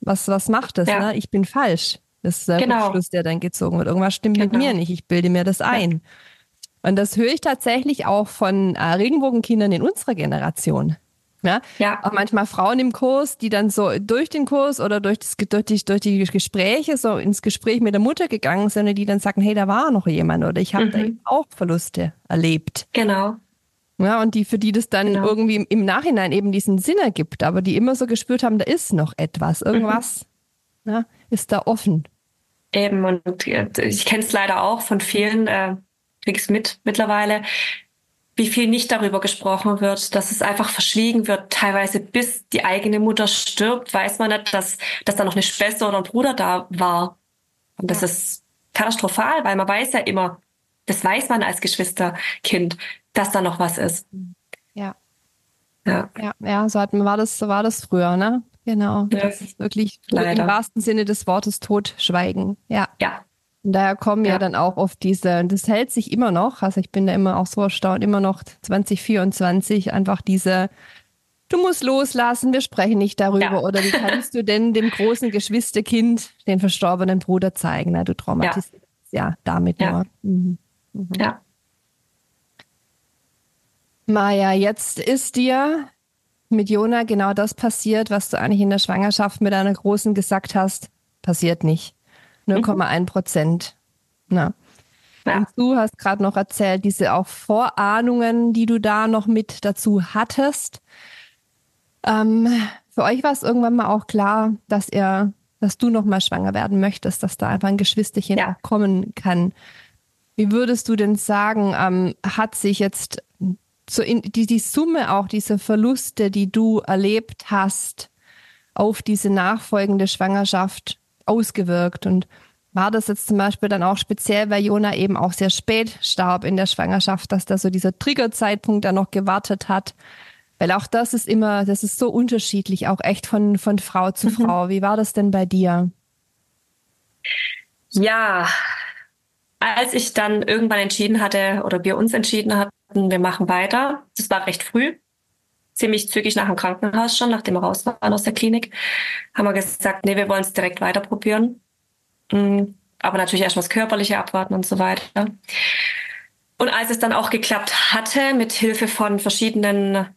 was, was macht das? Ja. Ne? Ich bin falsch. Das ist der genau. Schluss, der dann gezogen wird. Irgendwas stimmt genau. mit mir nicht. Ich bilde mir das ein. Und das höre ich tatsächlich auch von äh, Regenbogenkindern in unserer Generation. Ja? ja. Auch manchmal Frauen im Kurs, die dann so durch den Kurs oder durch, das, durch, die, durch die Gespräche so ins Gespräch mit der Mutter gegangen sind, die dann sagen, hey, da war noch jemand oder ich habe mhm. da eben auch Verluste erlebt. Genau. Ja, und die, für die das dann genau. irgendwie im, Nachhinein eben diesen Sinn ergibt, aber die immer so gespürt haben, da ist noch etwas, irgendwas mhm. ja, ist da offen. Eben, und ich kenne es leider auch von vielen, äh, es mit mittlerweile, wie viel nicht darüber gesprochen wird, dass es einfach verschwiegen wird, teilweise bis die eigene Mutter stirbt, weiß man nicht, dass, dass da noch eine Schwester oder ein Bruder da war. Und das ja. ist katastrophal, weil man weiß ja immer, das weiß man als Geschwisterkind, dass da noch was ist. Ja. Ja, ja, ja so, hat, war, das, so war das früher, ne? Genau. Ja. Das ist wirklich Leider. im wahrsten Sinne des Wortes totschweigen. Ja. Ja. Und daher kommen ja. ja. dann auch oft diese, und das hält sich immer noch, also ich bin da immer auch so erstaunt, immer noch 2024 einfach diese, du musst loslassen, wir sprechen nicht darüber. Ja. Oder wie kannst du denn dem großen Geschwisterkind den verstorbenen Bruder zeigen? Na, du traumatisierst ja, ja damit ja. nur. Mhm. Mhm. Ja. Maja, jetzt ist dir mit Jona genau das passiert, was du eigentlich in der Schwangerschaft mit einer Großen gesagt hast, passiert nicht. 0,1 Prozent. Na. Ja. Und du hast gerade noch erzählt, diese auch Vorahnungen, die du da noch mit dazu hattest. Ähm, für euch war es irgendwann mal auch klar, dass ihr, dass du noch mal schwanger werden möchtest, dass da einfach ein Geschwisterchen ja. kommen kann. Wie würdest du denn sagen, ähm, hat sich jetzt so in, die, die Summe auch dieser Verluste, die du erlebt hast, auf diese nachfolgende Schwangerschaft ausgewirkt? Und war das jetzt zum Beispiel dann auch speziell, weil Jona eben auch sehr spät starb in der Schwangerschaft, dass da so dieser Triggerzeitpunkt da noch gewartet hat? Weil auch das ist immer, das ist so unterschiedlich, auch echt von, von Frau zu mhm. Frau. Wie war das denn bei dir? Ja, als ich dann irgendwann entschieden hatte oder wir uns entschieden hatten, wir machen weiter, das war recht früh, ziemlich zügig nach dem Krankenhaus schon, nachdem wir raus waren aus der Klinik, haben wir gesagt, nee, wir wollen es direkt weiter probieren. Mm, aber natürlich erstmal das Körperliche abwarten und so weiter. Und als es dann auch geklappt hatte, mit Hilfe von verschiedenen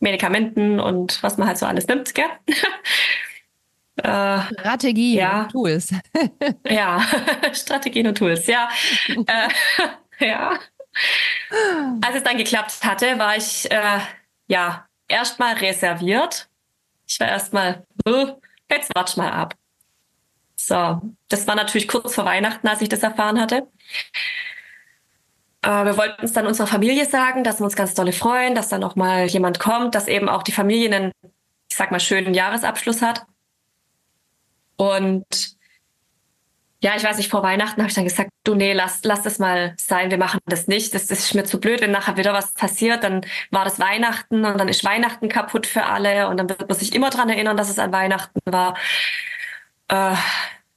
Medikamenten und was man halt so alles nimmt, gell? [laughs] äh, Strategie ja. und Tools. [laughs] ja, [laughs] Strategien und Tools, ja. äh, ja. [laughs] Als es dann geklappt hatte, war ich äh, ja erstmal reserviert. Ich war erstmal, jetzt watsch mal ab. So, das war natürlich kurz vor Weihnachten, als ich das erfahren hatte. Äh, wir wollten es dann unserer Familie sagen, dass wir uns ganz dolle freuen, dass da noch mal jemand kommt, dass eben auch die Familie einen, ich sag mal, schönen Jahresabschluss hat. Und ja, ich weiß nicht, vor Weihnachten habe ich dann gesagt, du nee, lass, lass das mal sein, wir machen das nicht. Das, das ist mir zu blöd, wenn nachher wieder was passiert, dann war das Weihnachten und dann ist Weihnachten kaputt für alle und dann wird man sich immer dran erinnern, dass es an Weihnachten war. Äh,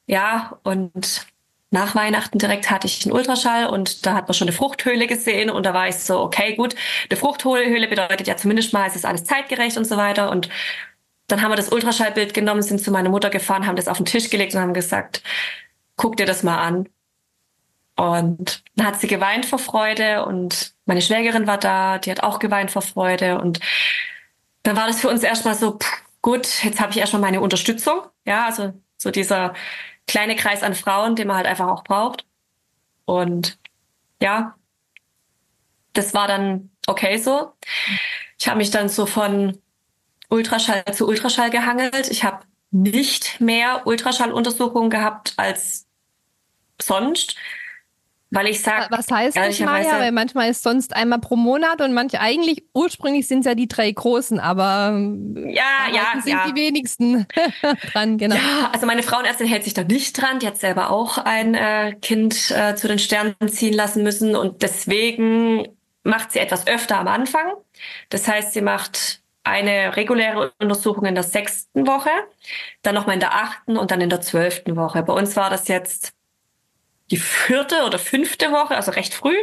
ja, und nach Weihnachten direkt hatte ich einen Ultraschall und da hat man schon eine Fruchthöhle gesehen und da war ich so, okay, gut, eine Fruchthöhle bedeutet ja zumindest mal, es ist alles zeitgerecht und so weiter und dann haben wir das Ultraschallbild genommen, sind zu meiner Mutter gefahren, haben das auf den Tisch gelegt und haben gesagt, guck dir das mal an. Und dann hat sie geweint vor Freude und meine Schwägerin war da, die hat auch geweint vor Freude. Und dann war das für uns erstmal so, pff, gut, jetzt habe ich erstmal meine Unterstützung. Ja, also so dieser kleine Kreis an Frauen, den man halt einfach auch braucht. Und ja, das war dann okay so. Ich habe mich dann so von Ultraschall zu Ultraschall gehangelt. Ich habe nicht mehr Ultraschalluntersuchungen gehabt als sonst. Weil ich sage. Was heißt das, Maja? Weil manchmal ist sonst einmal pro Monat und manche eigentlich, ursprünglich sind es ja die drei großen, aber ja, ja, sind ja. die wenigsten [laughs] dran, genau. Ja, also meine Frauenärztin hält sich da nicht dran. Die hat selber auch ein äh, Kind äh, zu den Sternen ziehen lassen müssen und deswegen macht sie etwas öfter am Anfang. Das heißt, sie macht eine reguläre Untersuchung in der sechsten Woche, dann nochmal in der achten und dann in der zwölften Woche. Bei uns war das jetzt die vierte oder fünfte Woche, also recht früh,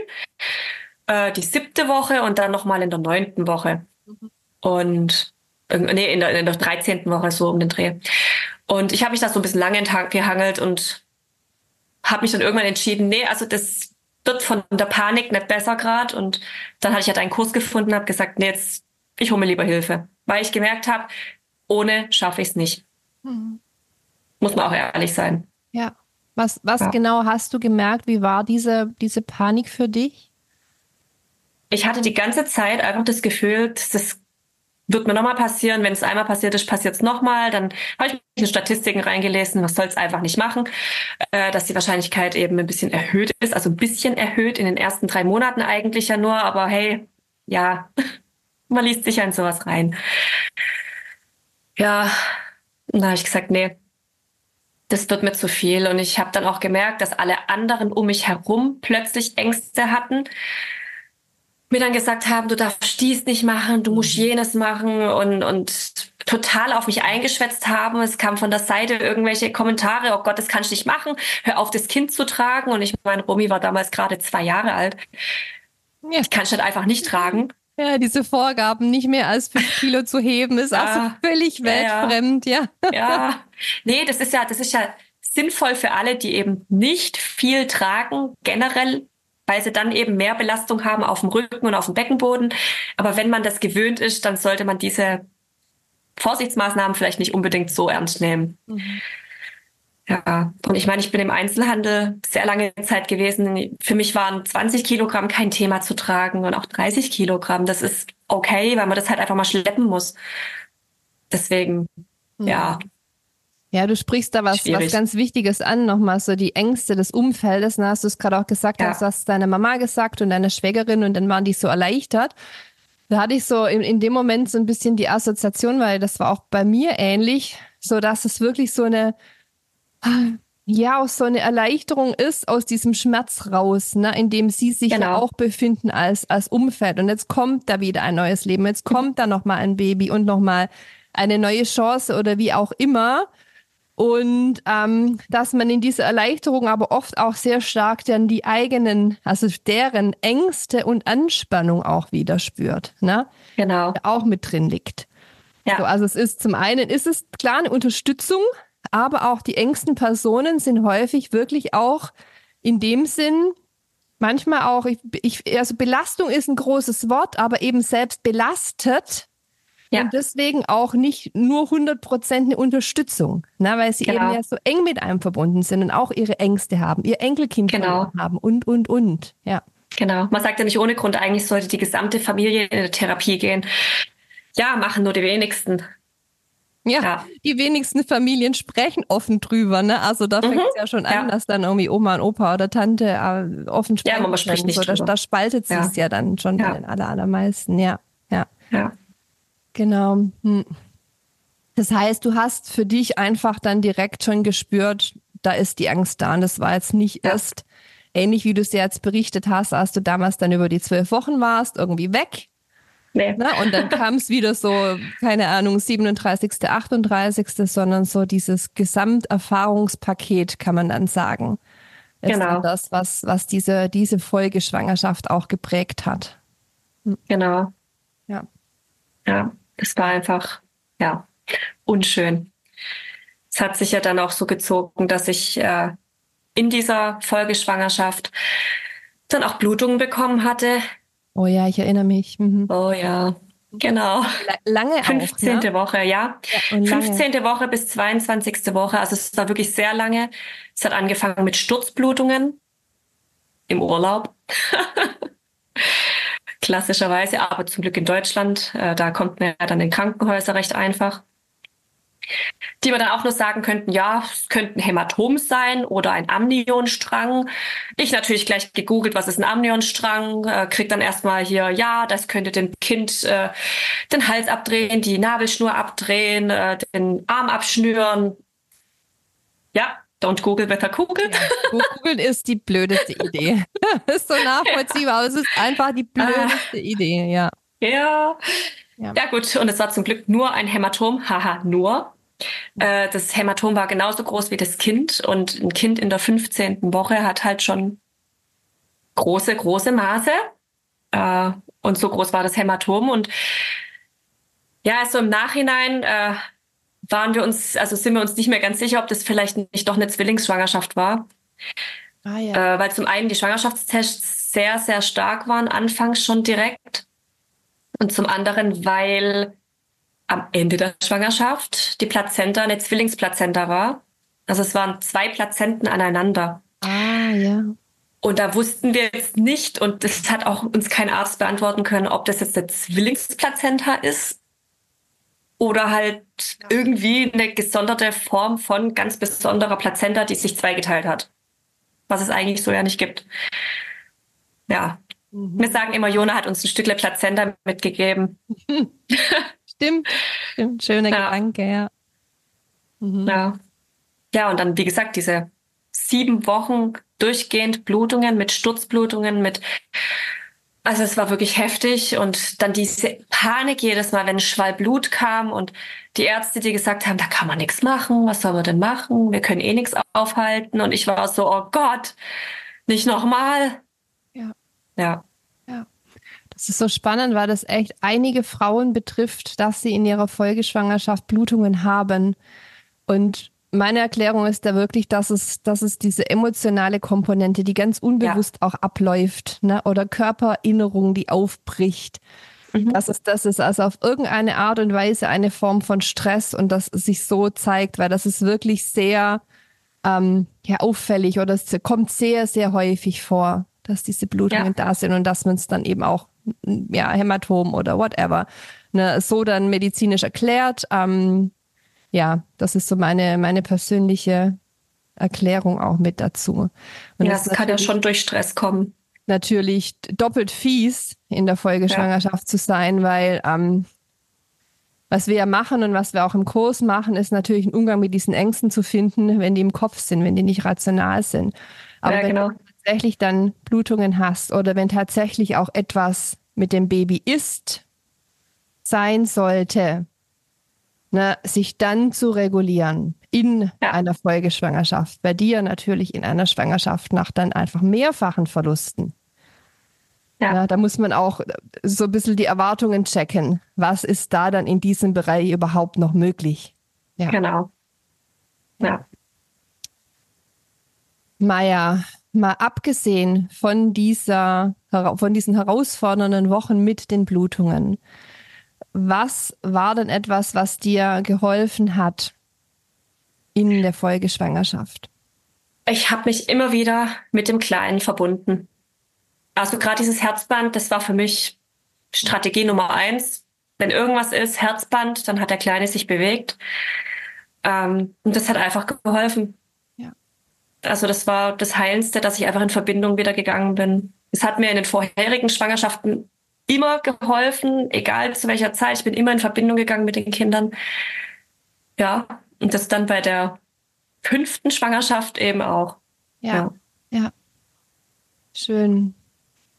äh, die siebte Woche und dann nochmal in der neunten Woche. Mhm. Und äh, nee, in der, in der 13. Woche so um den Dreh. Und ich habe mich da so ein bisschen lange gehangelt und habe mich dann irgendwann entschieden, nee, also das wird von der Panik nicht besser gerade. Und dann hatte ich halt einen Kurs gefunden, habe gesagt, nee, jetzt ich hole mir lieber Hilfe, weil ich gemerkt habe, ohne schaffe ich es nicht. Mhm. Muss man auch ehrlich sein. Ja. Was, was ja. genau hast du gemerkt? Wie war diese, diese Panik für dich? Ich hatte die ganze Zeit einfach das Gefühl, das wird mir nochmal passieren. Wenn es einmal passiert ist, passiert es nochmal. Dann habe ich mich in Statistiken reingelesen, was soll es einfach nicht machen, äh, dass die Wahrscheinlichkeit eben ein bisschen erhöht ist, also ein bisschen erhöht in den ersten drei Monaten eigentlich ja nur, aber hey, ja, [laughs] man liest sich ja in sowas rein. Ja, da habe ich gesagt, nee, das wird mir zu viel. Und ich habe dann auch gemerkt, dass alle anderen um mich herum plötzlich Ängste hatten. Mir dann gesagt haben, du darfst dies nicht machen, du musst mhm. jenes machen und, und total auf mich eingeschwätzt haben. Es kam von der Seite irgendwelche Kommentare, oh Gott, das kannst du nicht machen, hör auf, das Kind zu tragen. Und ich meine, Romy war damals gerade zwei Jahre alt. Ja. Ich kann es halt einfach nicht tragen. Ja, diese Vorgaben, nicht mehr als fünf [laughs] Kilo zu heben, ist ja, auch so völlig weltfremd, ja. Ja, [laughs] nee, das ist ja, das ist ja sinnvoll für alle, die eben nicht viel tragen, generell, weil sie dann eben mehr Belastung haben auf dem Rücken und auf dem Beckenboden. Aber wenn man das gewöhnt ist, dann sollte man diese Vorsichtsmaßnahmen vielleicht nicht unbedingt so ernst nehmen. Mhm. Ja, und ich meine, ich bin im Einzelhandel sehr lange Zeit gewesen. Für mich waren 20 Kilogramm kein Thema zu tragen und auch 30 Kilogramm. Das ist okay, weil man das halt einfach mal schleppen muss. Deswegen, mhm. ja. Ja, du sprichst da was, was ganz Wichtiges an, nochmal so die Ängste des Umfeldes. Da hast du es gerade auch gesagt, ja. hast, hast deine Mama gesagt und deine Schwägerin und dann waren die so erleichtert. Da hatte ich so in, in dem Moment so ein bisschen die Assoziation, weil das war auch bei mir ähnlich, so dass es wirklich so eine, ja auch so eine Erleichterung ist aus diesem Schmerz raus, ne, in dem sie sich genau. ja auch befinden als als Umfeld. Und jetzt kommt da wieder ein neues Leben, jetzt kommt da noch mal ein Baby und noch mal eine neue Chance oder wie auch immer. Und ähm, dass man in dieser Erleichterung aber oft auch sehr stark dann die eigenen, also deren Ängste und Anspannung auch wieder spürt, ne? Genau. Auch mit drin liegt. Ja. So, also es ist zum einen ist es klar eine Unterstützung, aber auch die engsten Personen sind häufig wirklich auch in dem Sinn manchmal auch, ich, ich, also Belastung ist ein großes Wort, aber eben selbst belastet ja. und deswegen auch nicht nur 100 Prozent eine Unterstützung, ne, weil sie genau. eben ja so eng mit einem verbunden sind und auch ihre Ängste haben, ihr Enkelkind genau. haben und, und, und, ja. Genau. Man sagt ja nicht ohne Grund, eigentlich sollte die gesamte Familie in eine Therapie gehen. Ja, machen nur die wenigsten. Ja, ja, die wenigsten Familien sprechen offen drüber, ne? Also da fängt es mhm. ja schon an, ja. dass dann irgendwie Oma und Opa oder Tante äh, offen sprechen. Ja, man spricht nicht so, da, da, spaltet sich es ja. ja dann schon bei den aller, allermeisten, ja. Ja. ja. Genau. Hm. Das heißt, du hast für dich einfach dann direkt schon gespürt, da ist die Angst da. Und das war jetzt nicht ja. erst ähnlich, wie du es jetzt berichtet hast, als du damals dann über die zwölf Wochen warst, irgendwie weg. Nee. Na, und dann [laughs] kam es wieder so, keine Ahnung, 37., 38., sondern so dieses Gesamterfahrungspaket, kann man dann sagen. Ist genau. das, was, was diese, diese Folgeschwangerschaft auch geprägt hat. Hm. Genau. Ja. Ja, es war einfach, ja, unschön. Es hat sich ja dann auch so gezogen, dass ich äh, in dieser Folgeschwangerschaft dann auch Blutungen bekommen hatte, Oh ja, ich erinnere mich. Mhm. Oh ja, genau. Lange 15. Auch, ne? Woche, ja. ja 15. Woche bis 22. Woche. Also es war wirklich sehr lange. Es hat angefangen mit Sturzblutungen im Urlaub. [laughs] Klassischerweise, aber zum Glück in Deutschland. Äh, da kommt man ja dann in Krankenhäuser recht einfach die wir dann auch nur sagen könnten, ja, es könnte ein Hämatom sein oder ein Amnionstrang. Ich natürlich gleich gegoogelt, was ist ein Amnionstrang, äh, krieg dann erstmal hier, ja, das könnte dem Kind äh, den Hals abdrehen, die Nabelschnur abdrehen, äh, den Arm abschnüren. Ja, don't Google, better Google. Ja, Googeln ist die blödeste Idee. [laughs] ist so nachvollziehbar, aber es ist einfach die blödeste ah. Idee, ja. Ja. Ja. ja, gut. Und es war zum Glück nur ein Hämatom. Haha, nur. Äh, das Hämatom war genauso groß wie das Kind und ein Kind in der 15. Woche hat halt schon große, große Maße. Äh, und so groß war das Hämatom. Und ja, also im Nachhinein äh, waren wir uns, also sind wir uns nicht mehr ganz sicher, ob das vielleicht nicht doch eine Zwillingsschwangerschaft war. Ah, ja. äh, weil zum einen die Schwangerschaftstests sehr, sehr stark waren, anfangs schon direkt. Und zum anderen, weil am Ende der Schwangerschaft die Plazenta eine Zwillingsplazenta war. Also es waren zwei Plazenten aneinander. Ah, ja. Und da wussten wir jetzt nicht, und das hat auch uns kein Arzt beantworten können, ob das jetzt eine Zwillingsplazenta ist oder halt irgendwie eine gesonderte Form von ganz besonderer Plazenta, die sich zweigeteilt hat. Was es eigentlich so ja nicht gibt. Ja. Mhm. Wir sagen immer, Jona hat uns ein Stückle Plazenta mitgegeben. [laughs] Stimmt, stimmt. Schöner ja. Gedanke, ja. Mhm. Ja. Ja, und dann, wie gesagt, diese sieben Wochen durchgehend Blutungen mit Sturzblutungen, mit also es war wirklich heftig und dann diese Panik jedes Mal, wenn ein Schwall Blut kam und die Ärzte, die gesagt haben, da kann man nichts machen, was soll man denn machen? Wir können eh nichts aufhalten und ich war so, oh Gott, nicht nochmal. Ja. Ja. Es ist so spannend, weil das echt einige Frauen betrifft, dass sie in ihrer Folgeschwangerschaft Blutungen haben. Und meine Erklärung ist da wirklich, dass es, dass es diese emotionale Komponente, die ganz unbewusst ja. auch abläuft, ne? oder Körperinnerung, die aufbricht. Mhm. Dass es das ist, also auf irgendeine Art und Weise eine Form von Stress und das sich so zeigt, weil das ist wirklich sehr ähm, ja, auffällig oder es kommt sehr, sehr häufig vor, dass diese Blutungen ja. da sind und dass man es dann eben auch ja, Hämatom oder whatever, ne, so dann medizinisch erklärt. Ähm, ja, das ist so meine, meine persönliche Erklärung auch mit dazu. Und ja, es kann ja schon durch Stress kommen. Natürlich doppelt fies in der Folgeschwangerschaft ja. zu sein, weil ähm, was wir ja machen und was wir auch im Kurs machen, ist natürlich einen Umgang mit diesen Ängsten zu finden, wenn die im Kopf sind, wenn die nicht rational sind. Aber ja, genau. wenn tatsächlich dann Blutungen hast oder wenn tatsächlich auch etwas mit dem Baby ist, sein sollte, ne, sich dann zu regulieren in ja. einer Folgeschwangerschaft. Bei dir natürlich in einer Schwangerschaft nach dann einfach mehrfachen Verlusten. Ja. ja. da muss man auch so ein bisschen die Erwartungen checken. Was ist da dann in diesem Bereich überhaupt noch möglich? Ja. Genau. Ja. Maja, mal abgesehen von dieser, von diesen herausfordernden Wochen mit den Blutungen, was war denn etwas, was dir geholfen hat in der Folgeschwangerschaft? Ich habe mich immer wieder mit dem Kleinen verbunden. Also gerade dieses Herzband, das war für mich Strategie Nummer eins. Wenn irgendwas ist, Herzband, dann hat der Kleine sich bewegt. Ähm, und das hat einfach geholfen also das war das Heilendste, dass ich einfach in Verbindung wieder gegangen bin. Es hat mir in den vorherigen Schwangerschaften immer geholfen, egal zu welcher Zeit. Ich bin immer in Verbindung gegangen mit den Kindern. Ja, und das dann bei der fünften Schwangerschaft eben auch. Ja, ja. ja. Schön.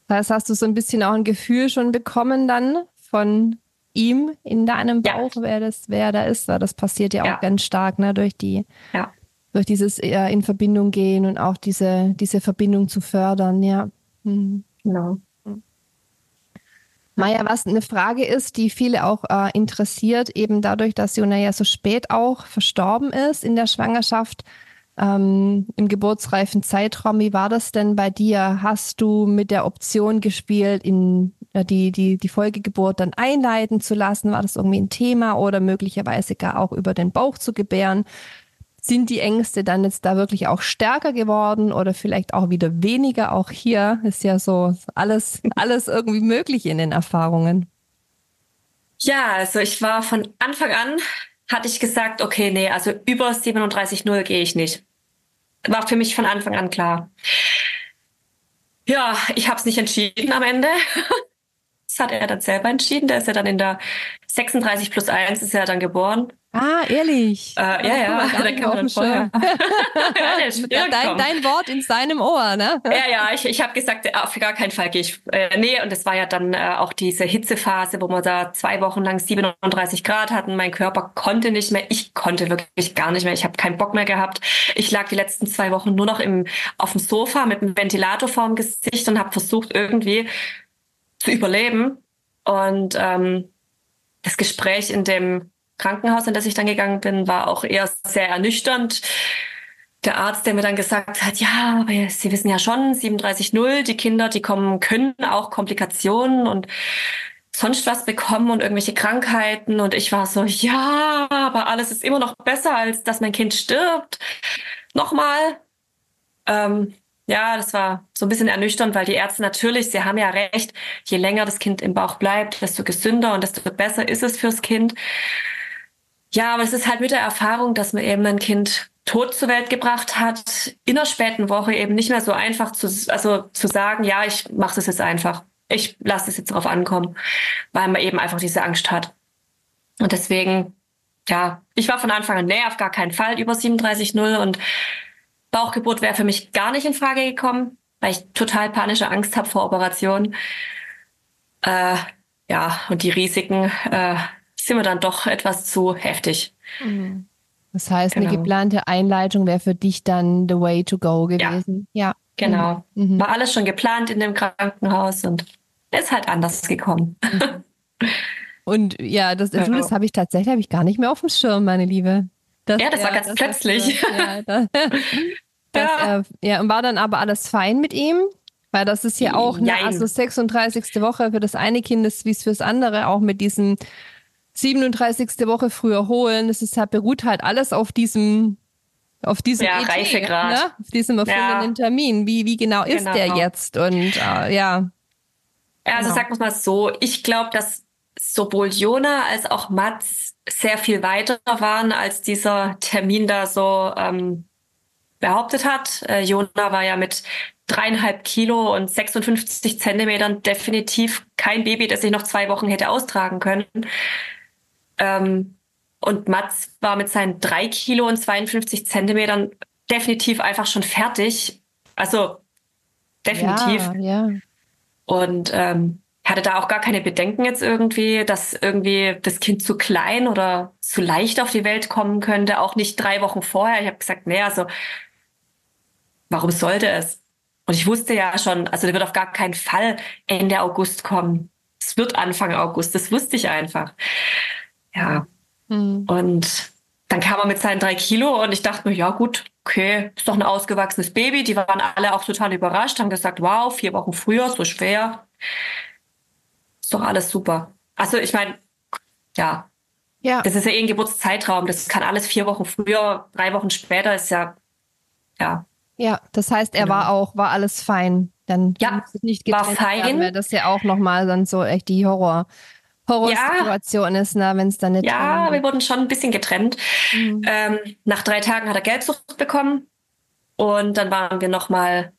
Das heißt, hast du so ein bisschen auch ein Gefühl schon bekommen dann von ihm in deinem Bauch, ja. wer das, wer da ist. Das passiert ja auch ja. ganz stark, ne, durch die, ja. Durch dieses äh, in Verbindung gehen und auch diese, diese Verbindung zu fördern, ja. Mhm. Genau. Maja, was eine Frage ist, die viele auch äh, interessiert, eben dadurch, dass Jona ja so spät auch verstorben ist in der Schwangerschaft, ähm, im geburtsreifen Zeitraum. Wie war das denn bei dir? Hast du mit der Option gespielt, in äh, die, die, die Folgegeburt dann einleiten zu lassen? War das irgendwie ein Thema oder möglicherweise gar auch über den Bauch zu gebären? Sind die Ängste dann jetzt da wirklich auch stärker geworden oder vielleicht auch wieder weniger? Auch hier ist ja so alles, [laughs] alles irgendwie möglich in den Erfahrungen. Ja, also ich war von Anfang an, hatte ich gesagt, okay, nee, also über 37,0 gehe ich nicht. War für mich von Anfang an klar. Ja, ich habe es nicht entschieden am Ende. [laughs] Das hat er dann selber entschieden. Der ist ja dann in der 36 plus 1 ist er dann geboren. Ah, ehrlich. Äh, ja, ja, [laughs] da kann man vorher. [laughs] ja, [laughs] dein, dein, Wort in seinem Ohr, ne? Ja, ja, ich, ich habe gesagt, auf gar keinen Fall gehe ich. Äh, nee, und es war ja dann äh, auch diese Hitzephase, wo wir da zwei Wochen lang 37 Grad hatten. Mein Körper konnte nicht mehr. Ich konnte wirklich gar nicht mehr. Ich habe keinen Bock mehr gehabt. Ich lag die letzten zwei Wochen nur noch im, auf dem Sofa mit einem Ventilator vorm Gesicht und habe versucht, irgendwie zu überleben. Und ähm, das Gespräch in dem Krankenhaus, in das ich dann gegangen bin, war auch eher sehr ernüchternd. Der Arzt, der mir dann gesagt hat, ja, aber Sie wissen ja schon, 37.0, die Kinder, die kommen, können auch Komplikationen und sonst was bekommen und irgendwelche Krankheiten. Und ich war so, ja, aber alles ist immer noch besser, als dass mein Kind stirbt. Nochmal. Ähm, ja, das war so ein bisschen ernüchternd, weil die Ärzte natürlich, sie haben ja recht, je länger das Kind im Bauch bleibt, desto gesünder und desto besser ist es fürs Kind. Ja, aber es ist halt mit der Erfahrung, dass man eben ein Kind tot zur Welt gebracht hat, in der späten Woche eben nicht mehr so einfach zu, also zu sagen, ja, ich mache das jetzt einfach. Ich lasse es jetzt drauf ankommen, weil man eben einfach diese Angst hat. Und deswegen, ja, ich war von Anfang an, nee, auf gar keinen Fall über 37,0 und Bauchgeburt wäre für mich gar nicht in Frage gekommen, weil ich total panische Angst habe vor Operationen. Äh, ja, und die Risiken äh, sind mir dann doch etwas zu heftig. Mhm. Das heißt, genau. eine geplante Einleitung wäre für dich dann the way to go gewesen. Ja, ja. genau. Mhm. War alles schon geplant in dem Krankenhaus und ist halt anders gekommen. Mhm. [laughs] Und ja, das, genau. das habe ich tatsächlich habe ich gar nicht mehr auf dem Schirm, meine Liebe. Das, ja, das ja, war ganz das plötzlich. [laughs] [laughs] Das, ja. Äh, ja, und war dann aber alles fein mit ihm? Weil das ist ja auch eine also 36. Woche für das eine Kind ist wie es fürs andere, auch mit diesem 37. Woche früher holen. Das ist halt, beruht halt alles auf diesem auf diesem ja, ET. Ne? auf diesem erfundenen ja. Termin. Wie, wie genau ist genau. der jetzt? Und äh, ja. Also genau. sagen wir mal so, ich glaube, dass sowohl Jona als auch Mats sehr viel weiter waren, als dieser Termin da so ähm, behauptet hat. Äh, Jona war ja mit dreieinhalb Kilo und 56 Zentimetern definitiv kein Baby, das ich noch zwei Wochen hätte austragen können. Ähm, und Mats war mit seinen drei Kilo und 52 Zentimetern definitiv einfach schon fertig. Also definitiv. Ja, ja. Und ähm, hatte da auch gar keine Bedenken jetzt irgendwie, dass irgendwie das Kind zu klein oder zu leicht auf die Welt kommen könnte. Auch nicht drei Wochen vorher. Ich habe gesagt, nee, also warum sollte es? Und ich wusste ja schon, also der wird auf gar keinen Fall Ende August kommen. Es wird Anfang August, das wusste ich einfach. Ja. Mhm. Und dann kam er mit seinen drei Kilo und ich dachte mir, ja gut, okay, ist doch ein ausgewachsenes Baby. Die waren alle auch total überrascht, haben gesagt, wow, vier Wochen früher, so schwer. Ist doch alles super. Also ich meine, ja, ja. Das ist ja eh ein Geburtszeitraum. Das kann alles vier Wochen früher, drei Wochen später ist ja, ja, ja, das heißt, er genau. war auch, war alles fein. Dann ja, nicht war fein. Werden, das ja auch nochmal dann so echt die Horror. Horrorsituation ja. ist, ne, wenn es dann nicht. Ja, wir wurden schon ein bisschen getrennt. Mhm. Ähm, nach drei Tagen hat er Gelbsucht bekommen und dann waren wir nochmal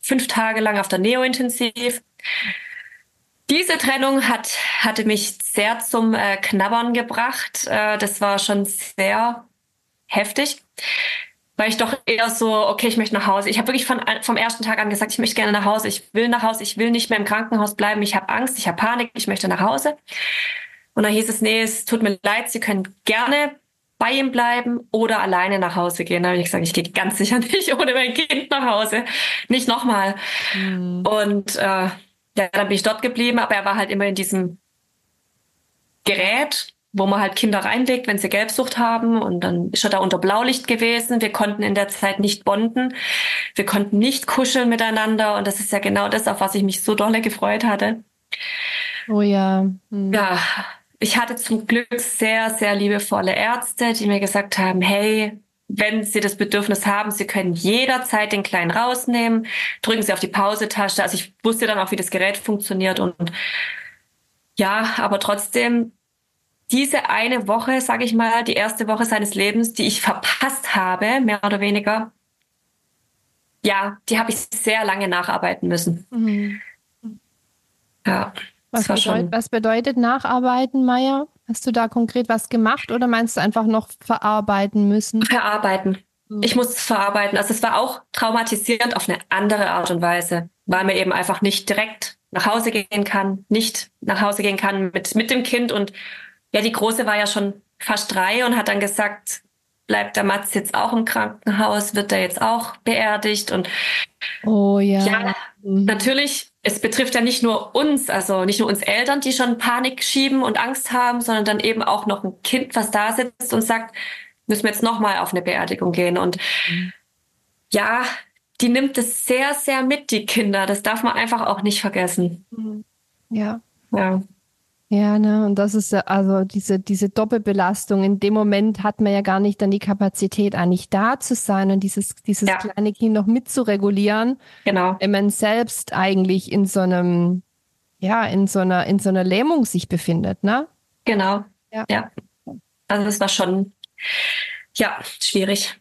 fünf Tage lang auf der Neo-Intensiv. Diese Trennung hat, hatte mich sehr zum äh, Knabbern gebracht. Äh, das war schon sehr heftig war ich doch eher so, okay, ich möchte nach Hause. Ich habe wirklich von, vom ersten Tag an gesagt, ich möchte gerne nach Hause. Ich will nach Hause. Ich will nicht mehr im Krankenhaus bleiben. Ich habe Angst, ich habe Panik. Ich möchte nach Hause. Und dann hieß es, nee, es tut mir leid, Sie können gerne bei ihm bleiben oder alleine nach Hause gehen. Da habe ich gesagt, ich gehe ganz sicher [laughs] nicht ohne mein Kind nach Hause. Nicht nochmal. Mhm. Und äh, ja, dann bin ich dort geblieben, aber er war halt immer in diesem Gerät, wo man halt Kinder reinlegt, wenn sie Gelbsucht haben. Und dann ist er da unter Blaulicht gewesen. Wir konnten in der Zeit nicht bonden. Wir konnten nicht kuscheln miteinander. Und das ist ja genau das, auf was ich mich so dolle gefreut hatte. Oh ja. Mhm. Ja, ich hatte zum Glück sehr, sehr liebevolle Ärzte, die mir gesagt haben, hey, wenn Sie das Bedürfnis haben, Sie können jederzeit den Kleinen rausnehmen, drücken Sie auf die Pausetasche. Also ich wusste dann auch, wie das Gerät funktioniert und ja, aber trotzdem diese eine Woche, sage ich mal, die erste Woche seines Lebens, die ich verpasst habe, mehr oder weniger, ja, die habe ich sehr lange nacharbeiten müssen. Mhm. Ja. Was, bedeut, was bedeutet Nacharbeiten, Maya? Hast du da konkret was gemacht oder meinst du einfach noch verarbeiten müssen? Verarbeiten. Mhm. Ich muss es verarbeiten. Also es war auch traumatisierend auf eine andere Art und Weise, weil man eben einfach nicht direkt nach Hause gehen kann, nicht nach Hause gehen kann mit, mit dem Kind. Und ja, die Große war ja schon fast drei und hat dann gesagt, bleibt der Mats jetzt auch im Krankenhaus, wird er jetzt auch beerdigt und oh ja. Ja, mhm. natürlich es betrifft ja nicht nur uns, also nicht nur uns Eltern, die schon Panik schieben und Angst haben, sondern dann eben auch noch ein Kind, was da sitzt und sagt, müssen wir jetzt nochmal auf eine Beerdigung gehen. Und mhm. ja, die nimmt es sehr, sehr mit, die Kinder. Das darf man einfach auch nicht vergessen. Ja. Ja. Ja, ne, und das ist also diese, diese Doppelbelastung. In dem Moment hat man ja gar nicht dann die Kapazität, eigentlich da zu sein und dieses, dieses ja. kleine Kind noch mitzuregulieren. Genau. Wenn man selbst eigentlich in so einem, ja, in so einer, in so einer Lähmung sich befindet, ne? Genau. Ja. ja. Also das war schon, ja, schwierig.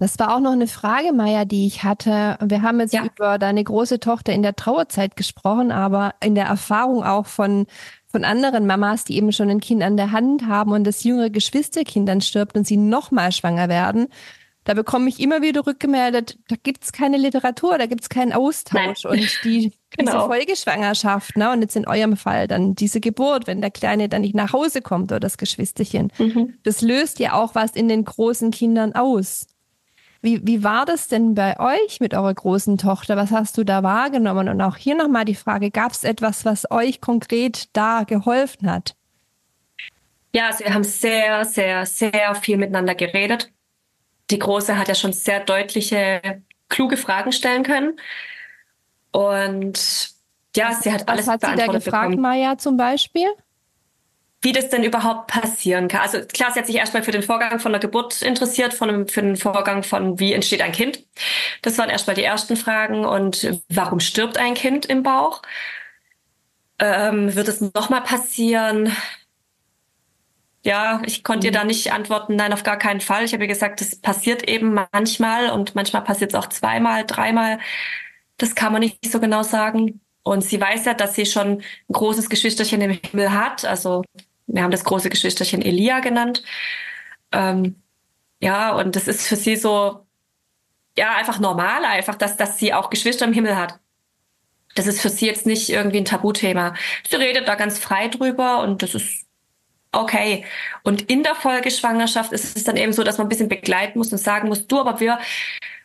Das war auch noch eine Frage, Maya, die ich hatte. Wir haben jetzt ja. über deine große Tochter in der Trauerzeit gesprochen, aber in der Erfahrung auch von, von anderen Mamas, die eben schon ein Kind an der Hand haben und das jüngere Geschwisterkind dann stirbt und sie nochmal schwanger werden. Da bekomme ich immer wieder rückgemeldet, da gibt es keine Literatur, da gibt es keinen Austausch. Nein. Und die, [laughs] genau. diese Folgeschwangerschaft, ne, und jetzt in eurem Fall dann diese Geburt, wenn der Kleine dann nicht nach Hause kommt oder das Geschwisterchen, mhm. das löst ja auch was in den großen Kindern aus. Wie, wie war das denn bei euch mit eurer großen Tochter? Was hast du da wahrgenommen? Und auch hier nochmal die Frage, gab es etwas, was euch konkret da geholfen hat? Ja, also wir haben sehr, sehr, sehr viel miteinander geredet. Die Große hat ja schon sehr deutliche, kluge Fragen stellen können. Und ja, sie hat alles Was hat sie da gefragt, bekommen. Maya, zum Beispiel? Wie das denn überhaupt passieren kann. Also klar, sie hat sich erstmal für den Vorgang von der Geburt interessiert, von für den Vorgang von wie entsteht ein Kind. Das waren erstmal die ersten Fragen. Und warum stirbt ein Kind im Bauch? Ähm, wird es nochmal passieren? Ja, ich konnte ihr da nicht antworten, nein, auf gar keinen Fall. Ich habe ihr gesagt, das passiert eben manchmal und manchmal passiert es auch zweimal, dreimal. Das kann man nicht so genau sagen. Und sie weiß ja, dass sie schon ein großes Geschwisterchen im Himmel hat. Also wir haben das große Geschwisterchen Elia genannt. Ähm, ja, und das ist für sie so, ja, einfach normal, einfach, dass, dass sie auch Geschwister im Himmel hat. Das ist für sie jetzt nicht irgendwie ein Tabuthema. Sie redet da ganz frei drüber und das ist okay. Und in der Folgeschwangerschaft ist es dann eben so, dass man ein bisschen begleiten muss und sagen muss, du, aber wir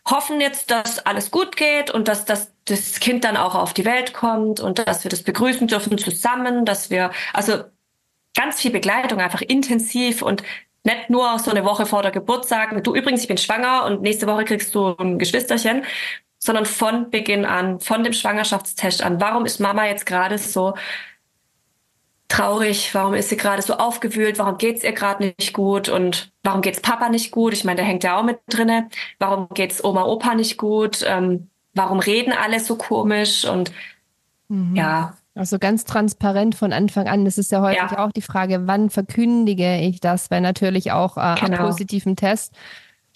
hoffen jetzt, dass alles gut geht und dass, dass das Kind dann auch auf die Welt kommt und dass wir das begrüßen dürfen zusammen, dass wir, also ganz viel Begleitung, einfach intensiv und nicht nur so eine Woche vor der Geburt sagen, du übrigens, ich bin schwanger und nächste Woche kriegst du ein Geschwisterchen, sondern von Beginn an, von dem Schwangerschaftstest an. Warum ist Mama jetzt gerade so traurig? Warum ist sie gerade so aufgewühlt? Warum geht's ihr gerade nicht gut? Und warum geht's Papa nicht gut? Ich meine, der hängt ja auch mit drinne. Warum geht's Oma, Opa nicht gut? Ähm, warum reden alle so komisch? Und mhm. ja, also ganz transparent von Anfang an. Das ist ja häufig ja. auch die Frage, wann verkündige ich das? Weil natürlich auch äh, genau. am positiven Test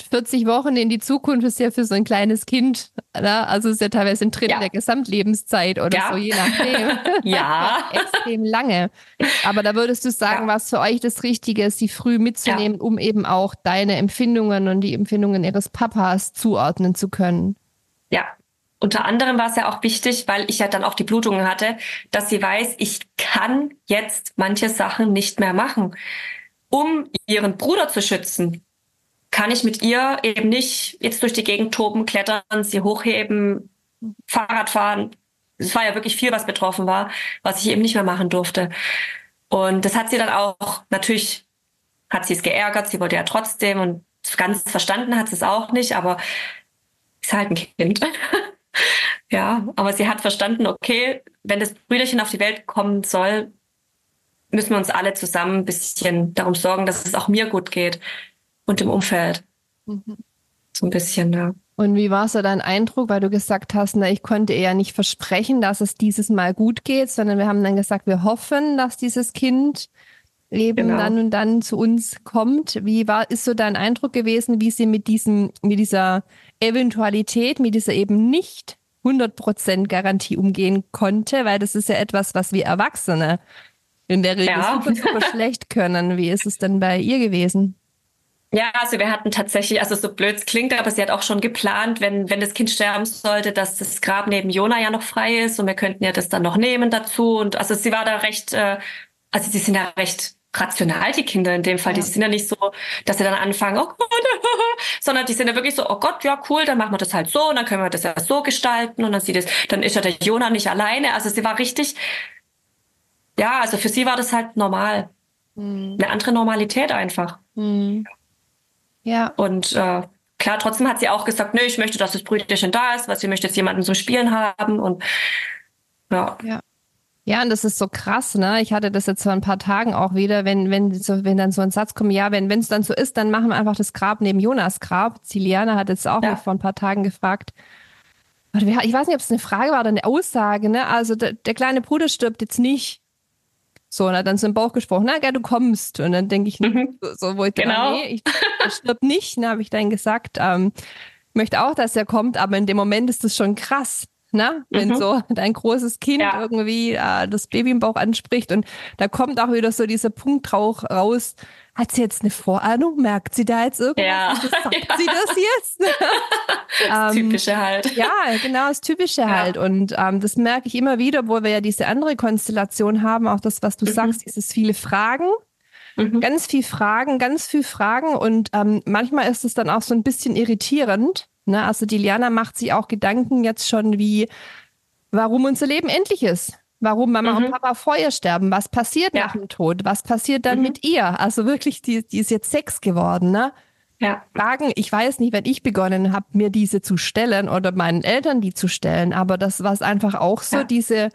40 Wochen in die Zukunft ist ja für so ein kleines Kind, ne? also ist ja teilweise ein Drittel ja. der Gesamtlebenszeit oder ja. so, je nachdem. [laughs] ja. [laughs] Extrem lange. Aber da würdest du sagen, ja. was für euch das Richtige ist, die früh mitzunehmen, um eben auch deine Empfindungen und die Empfindungen ihres Papas zuordnen zu können. Ja, unter anderem war es ja auch wichtig, weil ich ja dann auch die Blutungen hatte, dass sie weiß, ich kann jetzt manche Sachen nicht mehr machen. Um ihren Bruder zu schützen, kann ich mit ihr eben nicht jetzt durch die Gegend toben, klettern, sie hochheben, Fahrrad fahren. Es war ja wirklich viel, was betroffen war, was ich eben nicht mehr machen durfte. Und das hat sie dann auch, natürlich hat sie es geärgert, sie wollte ja trotzdem und ganz verstanden hat sie es auch nicht, aber ist halt ein Kind. [laughs] ja, aber sie hat verstanden, okay, wenn das Brüderchen auf die Welt kommen soll, müssen wir uns alle zusammen ein bisschen darum sorgen, dass es auch mir gut geht und im Umfeld. Mhm. So ein bisschen, ja. Und wie war so dein Eindruck, weil du gesagt hast, na, ich konnte eher nicht versprechen, dass es dieses Mal gut geht, sondern wir haben dann gesagt, wir hoffen, dass dieses Kind eben genau. dann und dann zu uns kommt. Wie war, ist so dein Eindruck gewesen, wie sie mit diesem, mit dieser Eventualität, mit dieser eben nicht 100% Garantie umgehen konnte, weil das ist ja etwas, was wir Erwachsene in der Regel ja. super, super [laughs] schlecht können. Wie ist es denn bei ihr gewesen? Ja, also wir hatten tatsächlich, also so blöd es klingt, aber sie hat auch schon geplant, wenn, wenn das Kind sterben sollte, dass das Grab neben Jona ja noch frei ist und wir könnten ja das dann noch nehmen dazu. Und also sie war da recht, äh, also sie sind ja recht rational, die Kinder in dem Fall. Ja. Die sind ja nicht so, dass sie dann anfangen, oh Gott, [laughs] sondern die sind ja wirklich so, oh Gott, ja cool, dann machen wir das halt so und dann können wir das ja so gestalten und dann sieht es, dann ist ja der Jona nicht alleine. Also sie war richtig, ja, also für sie war das halt normal. Mhm. Eine andere Normalität einfach. Mhm. Ja. Und äh, klar, trotzdem hat sie auch gesagt, nö, ich möchte, dass das Brüderchen da ist, weil sie möchte jetzt jemanden zum Spielen haben und ja. Ja. Ja, und das ist so krass, ne? Ich hatte das jetzt vor ein paar Tagen auch wieder, wenn, wenn, so, wenn dann so ein Satz kommt, ja, wenn es dann so ist, dann machen wir einfach das Grab neben Jonas Grab. Ziliana hat jetzt auch ja. vor ein paar Tagen gefragt. Ich weiß nicht, ob es eine Frage war oder eine Aussage, ne? Also der, der kleine Bruder stirbt jetzt nicht. So, und hat dann so im Bauch gesprochen, na, ja, du kommst. Und dann denke ich, mhm. so, wo ich genau. Dachte, nee, ich, ich stirb nicht. Dann habe ich dann gesagt, ähm, möchte auch, dass er kommt, aber in dem Moment ist das schon krass. Ne? Wenn mhm. so [laughs] dein großes Kind ja. irgendwie äh, das Baby im Bauch anspricht und da kommt auch wieder so dieser Punkt raus, hat sie jetzt eine Vorahnung? Merkt sie da jetzt irgendwas? Ja. Sagt [laughs] ja. sie das jetzt? [laughs] das ähm, Typische halt. Ja, genau, das Typische ja. halt. Und ähm, das merke ich immer wieder, wo wir ja diese andere Konstellation haben, auch das, was du mhm. sagst, dieses viele Fragen. Mhm. Ganz viel Fragen, ganz viel Fragen. Und ähm, manchmal ist es dann auch so ein bisschen irritierend. Ne? Also die Liana macht sich auch Gedanken jetzt schon wie, warum unser Leben endlich ist warum Mama mhm. und Papa vorher sterben, was passiert ja. nach dem Tod, was passiert dann mhm. mit ihr? Also wirklich, die, die ist jetzt sechs geworden, ne? Ja. Fragen, ich weiß nicht, wenn ich begonnen habe, mir diese zu stellen oder meinen Eltern die zu stellen, aber das, was einfach auch so ja. diese,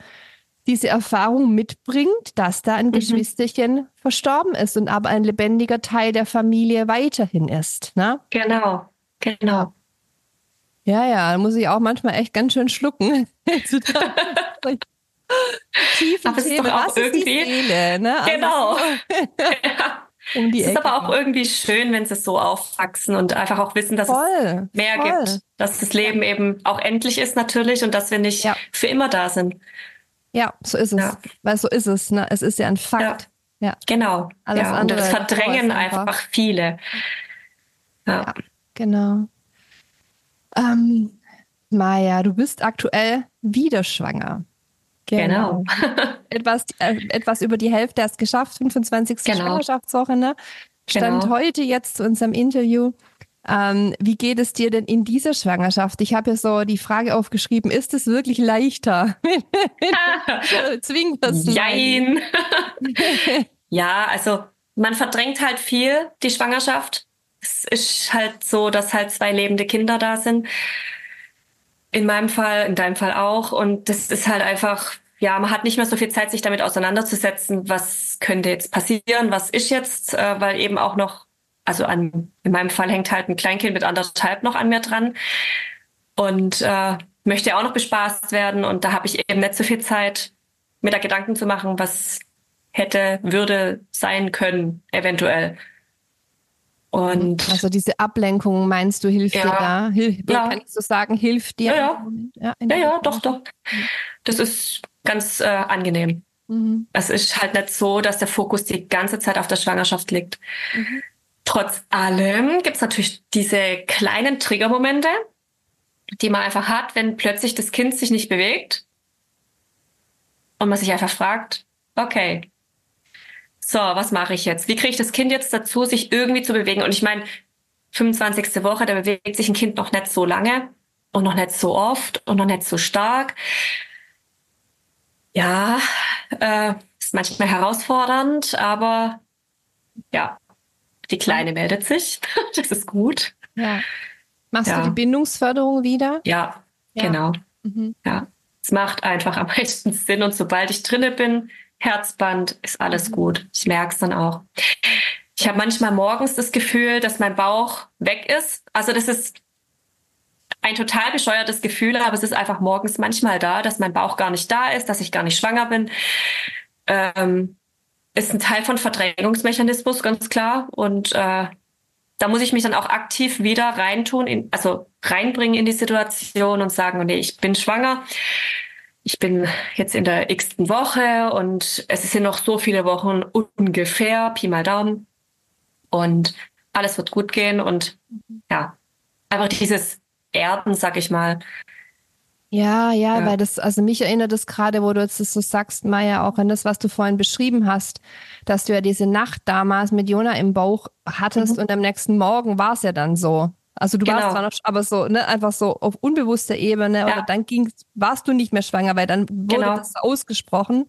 diese Erfahrung mitbringt, dass da ein mhm. Geschwisterchen verstorben ist und aber ein lebendiger Teil der Familie weiterhin ist. Ne? Genau, genau. Ja, ja, da muss ich auch manchmal echt ganz schön schlucken. [laughs] Tiefen aber es ist doch auch irgendwie Seele, ne? Also genau. ja. [laughs] [laughs] Um die es ist aber auch irgendwie schön, wenn sie so aufwachsen und einfach auch wissen, dass voll, es mehr voll. gibt, dass das Leben eben auch endlich ist natürlich und dass wir nicht ja. für immer da sind. Ja, so ist es. Ja. Weil so ist es. Ne? Es ist ja ein Fakt. Ja. ja. Genau. Alles ja, und das verdrängen einfach. einfach. viele. Ja, genau. Ähm, Maja, du bist aktuell wieder schwanger. Genau. genau. etwas, äh, etwas über die Hälfte erst geschafft, 25. Genau. Schwangerschaftswoche. Ne? Stand genau. heute jetzt zu unserem Interview. Ähm, wie geht es dir denn in dieser Schwangerschaft? Ich habe ja so die Frage aufgeschrieben, ist es wirklich leichter? [laughs] [laughs] Zwingt das Nein. [laughs] ja, also man verdrängt halt viel die Schwangerschaft. Es ist halt so, dass halt zwei lebende Kinder da sind. In meinem Fall, in deinem Fall auch. Und das ist halt einfach, ja, man hat nicht mehr so viel Zeit, sich damit auseinanderzusetzen, was könnte jetzt passieren, was ist jetzt, äh, weil eben auch noch, also an, in meinem Fall hängt halt ein Kleinkind mit anderthalb noch an mir dran und äh, möchte auch noch bespaßt werden. Und da habe ich eben nicht so viel Zeit, mir da Gedanken zu machen, was hätte, würde sein können, eventuell. Und also diese Ablenkung meinst du, hilft ja. dir da? Hilf, ja. Kann ich so sagen, hilft dir? Ja, ja, ja, ja doch, doch. Das ist ganz äh, angenehm. Mhm. Es ist halt nicht so, dass der Fokus die ganze Zeit auf der Schwangerschaft liegt. Mhm. Trotz allem gibt es natürlich diese kleinen Triggermomente, die man einfach hat, wenn plötzlich das Kind sich nicht bewegt und man sich einfach fragt, okay, so, was mache ich jetzt? Wie kriege ich das Kind jetzt dazu, sich irgendwie zu bewegen? Und ich meine, 25. Woche, da bewegt sich ein Kind noch nicht so lange und noch nicht so oft und noch nicht so stark. Ja, äh, ist manchmal herausfordernd, aber ja, die Kleine meldet sich. [laughs] das ist gut. Ja. Machst ja. du die Bindungsförderung wieder? Ja, ja. genau. Mhm. Ja, es macht einfach am [laughs] meisten Sinn. Und sobald ich drinne bin, Herzband, ist alles mhm. gut. Ich merke es dann auch. Ich habe manchmal morgens das Gefühl, dass mein Bauch weg ist. Also das ist ein total bescheuertes Gefühl, aber es ist einfach morgens manchmal da, dass mein Bauch gar nicht da ist, dass ich gar nicht schwanger bin. Ähm, ist ein Teil von Verdrängungsmechanismus, ganz klar. Und äh, da muss ich mich dann auch aktiv wieder reintun, in, also reinbringen in die Situation und sagen, nee, ich bin schwanger ich bin jetzt in der x-ten Woche und es sind noch so viele Wochen ungefähr, Pi mal Daumen. Und alles wird gut gehen und ja, einfach dieses Erden, sag ich mal. Ja, ja, ja, weil das, also mich erinnert das gerade, wo du jetzt das so sagst, Maya, auch an das, was du vorhin beschrieben hast, dass du ja diese Nacht damals mit Jona im Bauch hattest mhm. und am nächsten Morgen war es ja dann so. Also du genau. warst zwar noch, aber so, ne, einfach so auf unbewusster Ebene ja. oder dann ging, warst du nicht mehr schwanger, weil dann wurde genau. das ausgesprochen.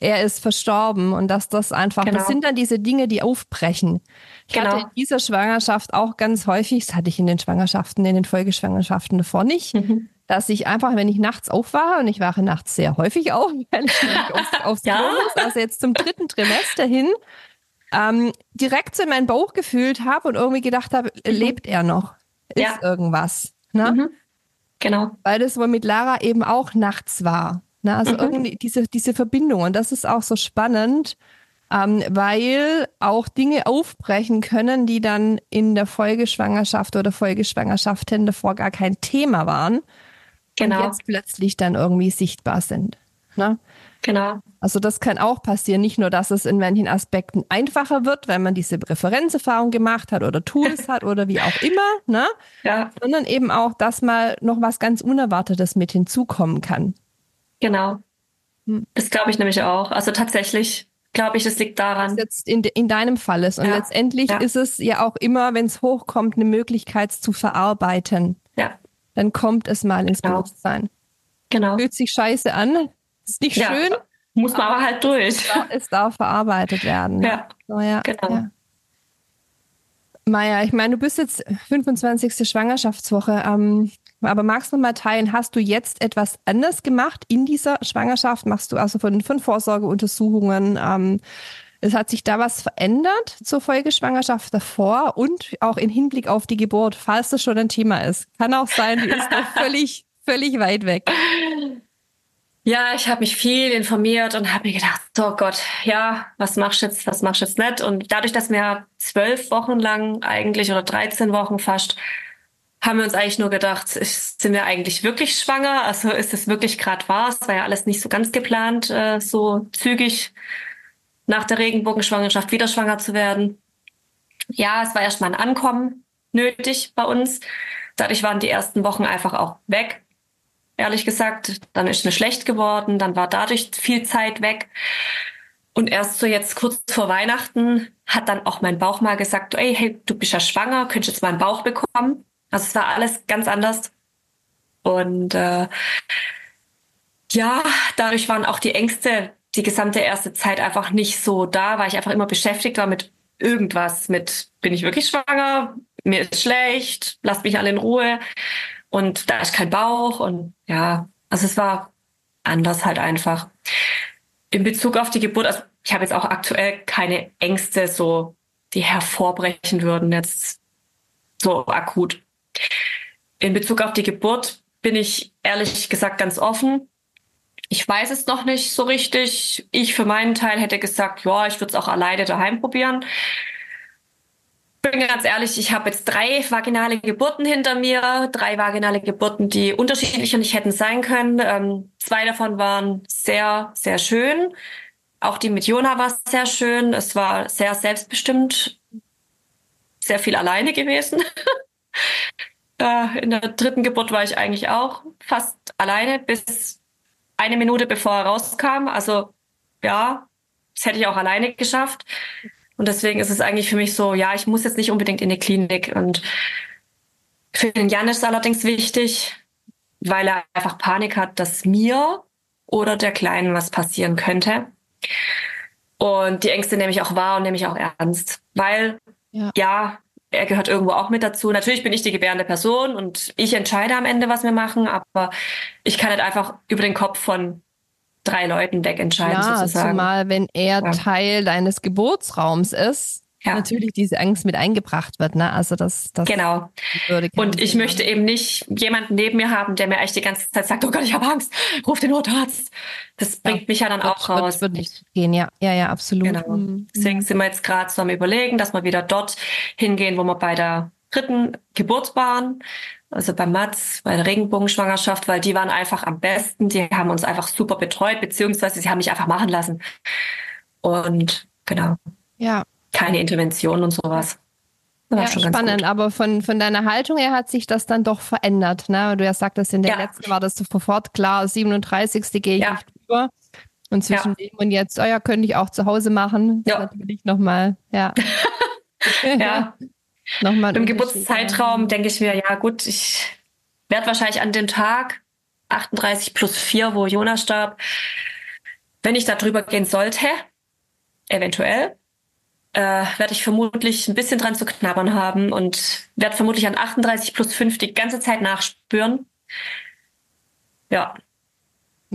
Er ist verstorben und dass das einfach, genau. das sind dann diese Dinge, die aufbrechen. Ich genau. hatte in dieser Schwangerschaft auch ganz häufig, das hatte ich in den Schwangerschaften, in den Folgeschwangerschaften davor nicht, mhm. dass ich einfach, wenn ich nachts aufwache, und ich wache nachts sehr häufig auf, [laughs] wenn ich aufs, aufs ja. Klo also jetzt zum dritten Trimester hin, ähm, direkt so in meinen Bauch gefühlt habe und irgendwie gedacht habe, mhm. lebt er noch? Ist ja. irgendwas? Ne? Mhm. Genau. Weil das wohl mit Lara eben auch nachts war. Ne? Also mhm. irgendwie diese, diese Verbindung. Und das ist auch so spannend, ähm, weil auch Dinge aufbrechen können, die dann in der Folgeschwangerschaft oder Folgeschwangerschaften davor gar kein Thema waren. Genau. Und jetzt plötzlich dann irgendwie sichtbar sind. Ne? Genau. Also das kann auch passieren, nicht nur, dass es in manchen Aspekten einfacher wird, weil man diese Präferenzerfahrung gemacht hat oder Tools [laughs] hat oder wie auch immer, ne? Ja. Sondern eben auch, dass mal noch was ganz Unerwartetes mit hinzukommen kann. Genau. Hm. Das glaube ich nämlich auch. Also tatsächlich glaube ich, es liegt daran. Was jetzt in, in deinem Fall ist. Und ja. letztendlich ja. ist es ja auch immer, wenn es hochkommt, eine Möglichkeit zu verarbeiten. Ja. Dann kommt es mal ins genau. Bewusstsein. Genau. Fühlt sich scheiße an, ist nicht ja, schön. Muss man aber, aber halt durch. Es darf, es darf, verarbeitet werden. Ja, so, ja genau. Ja. Maja, ich meine, du bist jetzt 25. Schwangerschaftswoche, ähm, aber magst du mal teilen, hast du jetzt etwas anders gemacht in dieser Schwangerschaft? Machst du also von, von Vorsorgeuntersuchungen? Ähm, es hat sich da was verändert zur Folgeschwangerschaft davor und auch im Hinblick auf die Geburt, falls das schon ein Thema ist. Kann auch sein, die ist noch [laughs] völlig, völlig weit weg. Ja, ich habe mich viel informiert und habe mir gedacht, oh Gott, ja, was machst du jetzt, was machst du jetzt nicht? Und dadurch, dass wir zwölf Wochen lang eigentlich oder 13 Wochen fast, haben wir uns eigentlich nur gedacht, sind wir eigentlich wirklich schwanger? Also ist es wirklich gerade wahr? Es war ja alles nicht so ganz geplant, äh, so zügig nach der Regenbogenschwangerschaft wieder schwanger zu werden. Ja, es war erstmal ein Ankommen nötig bei uns. Dadurch waren die ersten Wochen einfach auch weg ehrlich gesagt. Dann ist mir schlecht geworden, dann war dadurch viel Zeit weg. Und erst so jetzt kurz vor Weihnachten hat dann auch mein Bauch mal gesagt, ey, hey, du bist ja schwanger, könntest jetzt mal einen Bauch bekommen. Also es war alles ganz anders. Und äh, ja, dadurch waren auch die Ängste die gesamte erste Zeit einfach nicht so da, weil ich einfach immer beschäftigt war mit irgendwas, mit bin ich wirklich schwanger, mir ist schlecht, lasst mich alle in Ruhe und da ist kein Bauch und ja, also es war anders halt einfach. In Bezug auf die Geburt, also ich habe jetzt auch aktuell keine Ängste so, die hervorbrechen würden jetzt so akut. In Bezug auf die Geburt bin ich ehrlich gesagt ganz offen. Ich weiß es noch nicht so richtig. Ich für meinen Teil hätte gesagt, ja, ich würde es auch alleine daheim probieren. Bin ganz ehrlich, ich habe jetzt drei vaginale Geburten hinter mir, drei vaginale Geburten, die unterschiedlicher nicht hätten sein können. Ähm, zwei davon waren sehr, sehr schön. Auch die mit Jona war sehr schön. Es war sehr selbstbestimmt, sehr viel alleine gewesen. [laughs] äh, in der dritten Geburt war ich eigentlich auch fast alleine bis eine Minute bevor er rauskam. Also ja, das hätte ich auch alleine geschafft. Und deswegen ist es eigentlich für mich so, ja, ich muss jetzt nicht unbedingt in die Klinik. Und für den Jan ist es allerdings wichtig, weil er einfach Panik hat, dass mir oder der Kleinen was passieren könnte. Und die Ängste nehme ich auch wahr und nehme ich auch ernst. Weil, ja. ja, er gehört irgendwo auch mit dazu. Natürlich bin ich die gebärende Person und ich entscheide am Ende, was wir machen, aber ich kann nicht einfach über den Kopf von drei Leuten wegentscheiden, ja, sozusagen. Zumal, wenn er ja. Teil deines Geburtsraums ist, ja. natürlich diese Angst mit eingebracht wird. Ne? Also das, das genau. Und ich möchte eben nicht jemanden neben mir haben, der mir echt die ganze Zeit sagt, oh Gott, ich habe Angst, ruf den Notarzt. Das bringt ja. mich ja dann auch wird, raus. Wird nicht gehen, ja, ja, ja, absolut. Genau. Mhm. Deswegen sind wir jetzt gerade so am überlegen, dass wir wieder dort hingehen, wo wir bei der dritten Geburt waren. Also bei Mats, bei der Regenbogenschwangerschaft, weil die waren einfach am besten. Die haben uns einfach super betreut, beziehungsweise sie haben mich einfach machen lassen. Und genau. Ja, keine Intervention und sowas. Ja, spannend, aber von, von deiner Haltung her hat sich das dann doch verändert. Ne? Du ja sagtest, in der ja. letzten war das sofort klar, 37. gehe ich ja. nicht drüber. Und zwischen ja. dem und jetzt, oh ja, könnte ich auch zu Hause machen. Ja. Natürlich nochmal, ja. [laughs] [laughs] ja. Nochmal Im Geburtszeitraum denke ich mir, ja gut, ich werde wahrscheinlich an dem Tag 38 plus 4, wo Jonas starb, wenn ich da drüber gehen sollte, eventuell, äh, werde ich vermutlich ein bisschen dran zu knabbern haben und werde vermutlich an 38 plus 5 die ganze Zeit nachspüren. Ja.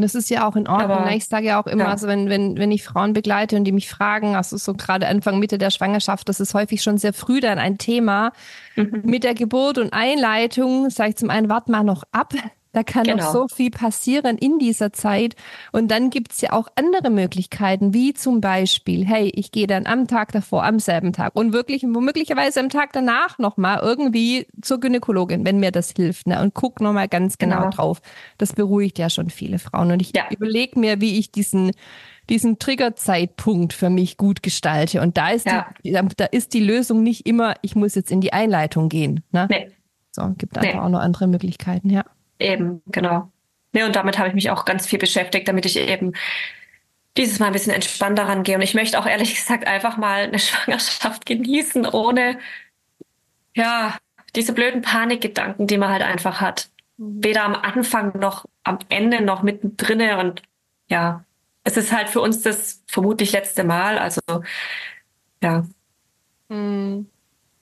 Das ist ja auch in Ordnung. Aber, ne? ich sage ja auch immer, ja. also wenn, wenn, wenn ich Frauen begleite und die mich fragen, also so gerade Anfang, Mitte der Schwangerschaft, das ist häufig schon sehr früh dann ein Thema. Mhm. Mit der Geburt und Einleitung sage ich zum einen, wart mal noch ab, da kann genau. noch so viel passieren in dieser Zeit. Und dann gibt es ja auch andere Möglichkeiten, wie zum Beispiel, hey, ich gehe dann am Tag davor, am selben Tag und wirklich, womöglicherweise am Tag danach nochmal irgendwie zur Gynäkologin, wenn mir das hilft, ne? Und guck nochmal ganz genau, genau, drauf. Das beruhigt ja schon viele Frauen. Und ich ja. überlege mir, wie ich diesen diesen Triggerzeitpunkt für mich gut gestalte. Und da ist, ja. die, da ist die Lösung nicht immer, ich muss jetzt in die Einleitung gehen. Ne? Nee. So, gibt einfach nee. auch noch andere Möglichkeiten, ja. Eben, genau. Ne, und damit habe ich mich auch ganz viel beschäftigt, damit ich eben dieses Mal ein bisschen entspannter rangehe. Und ich möchte auch ehrlich gesagt einfach mal eine [laughs] Schwangerschaft genießen, ohne ja, diese blöden Panikgedanken, die man halt einfach hat. Mhm. Weder am Anfang noch am Ende noch mittendrin. Und ja, es ist halt für uns das vermutlich letzte Mal. Also ja. Mhm.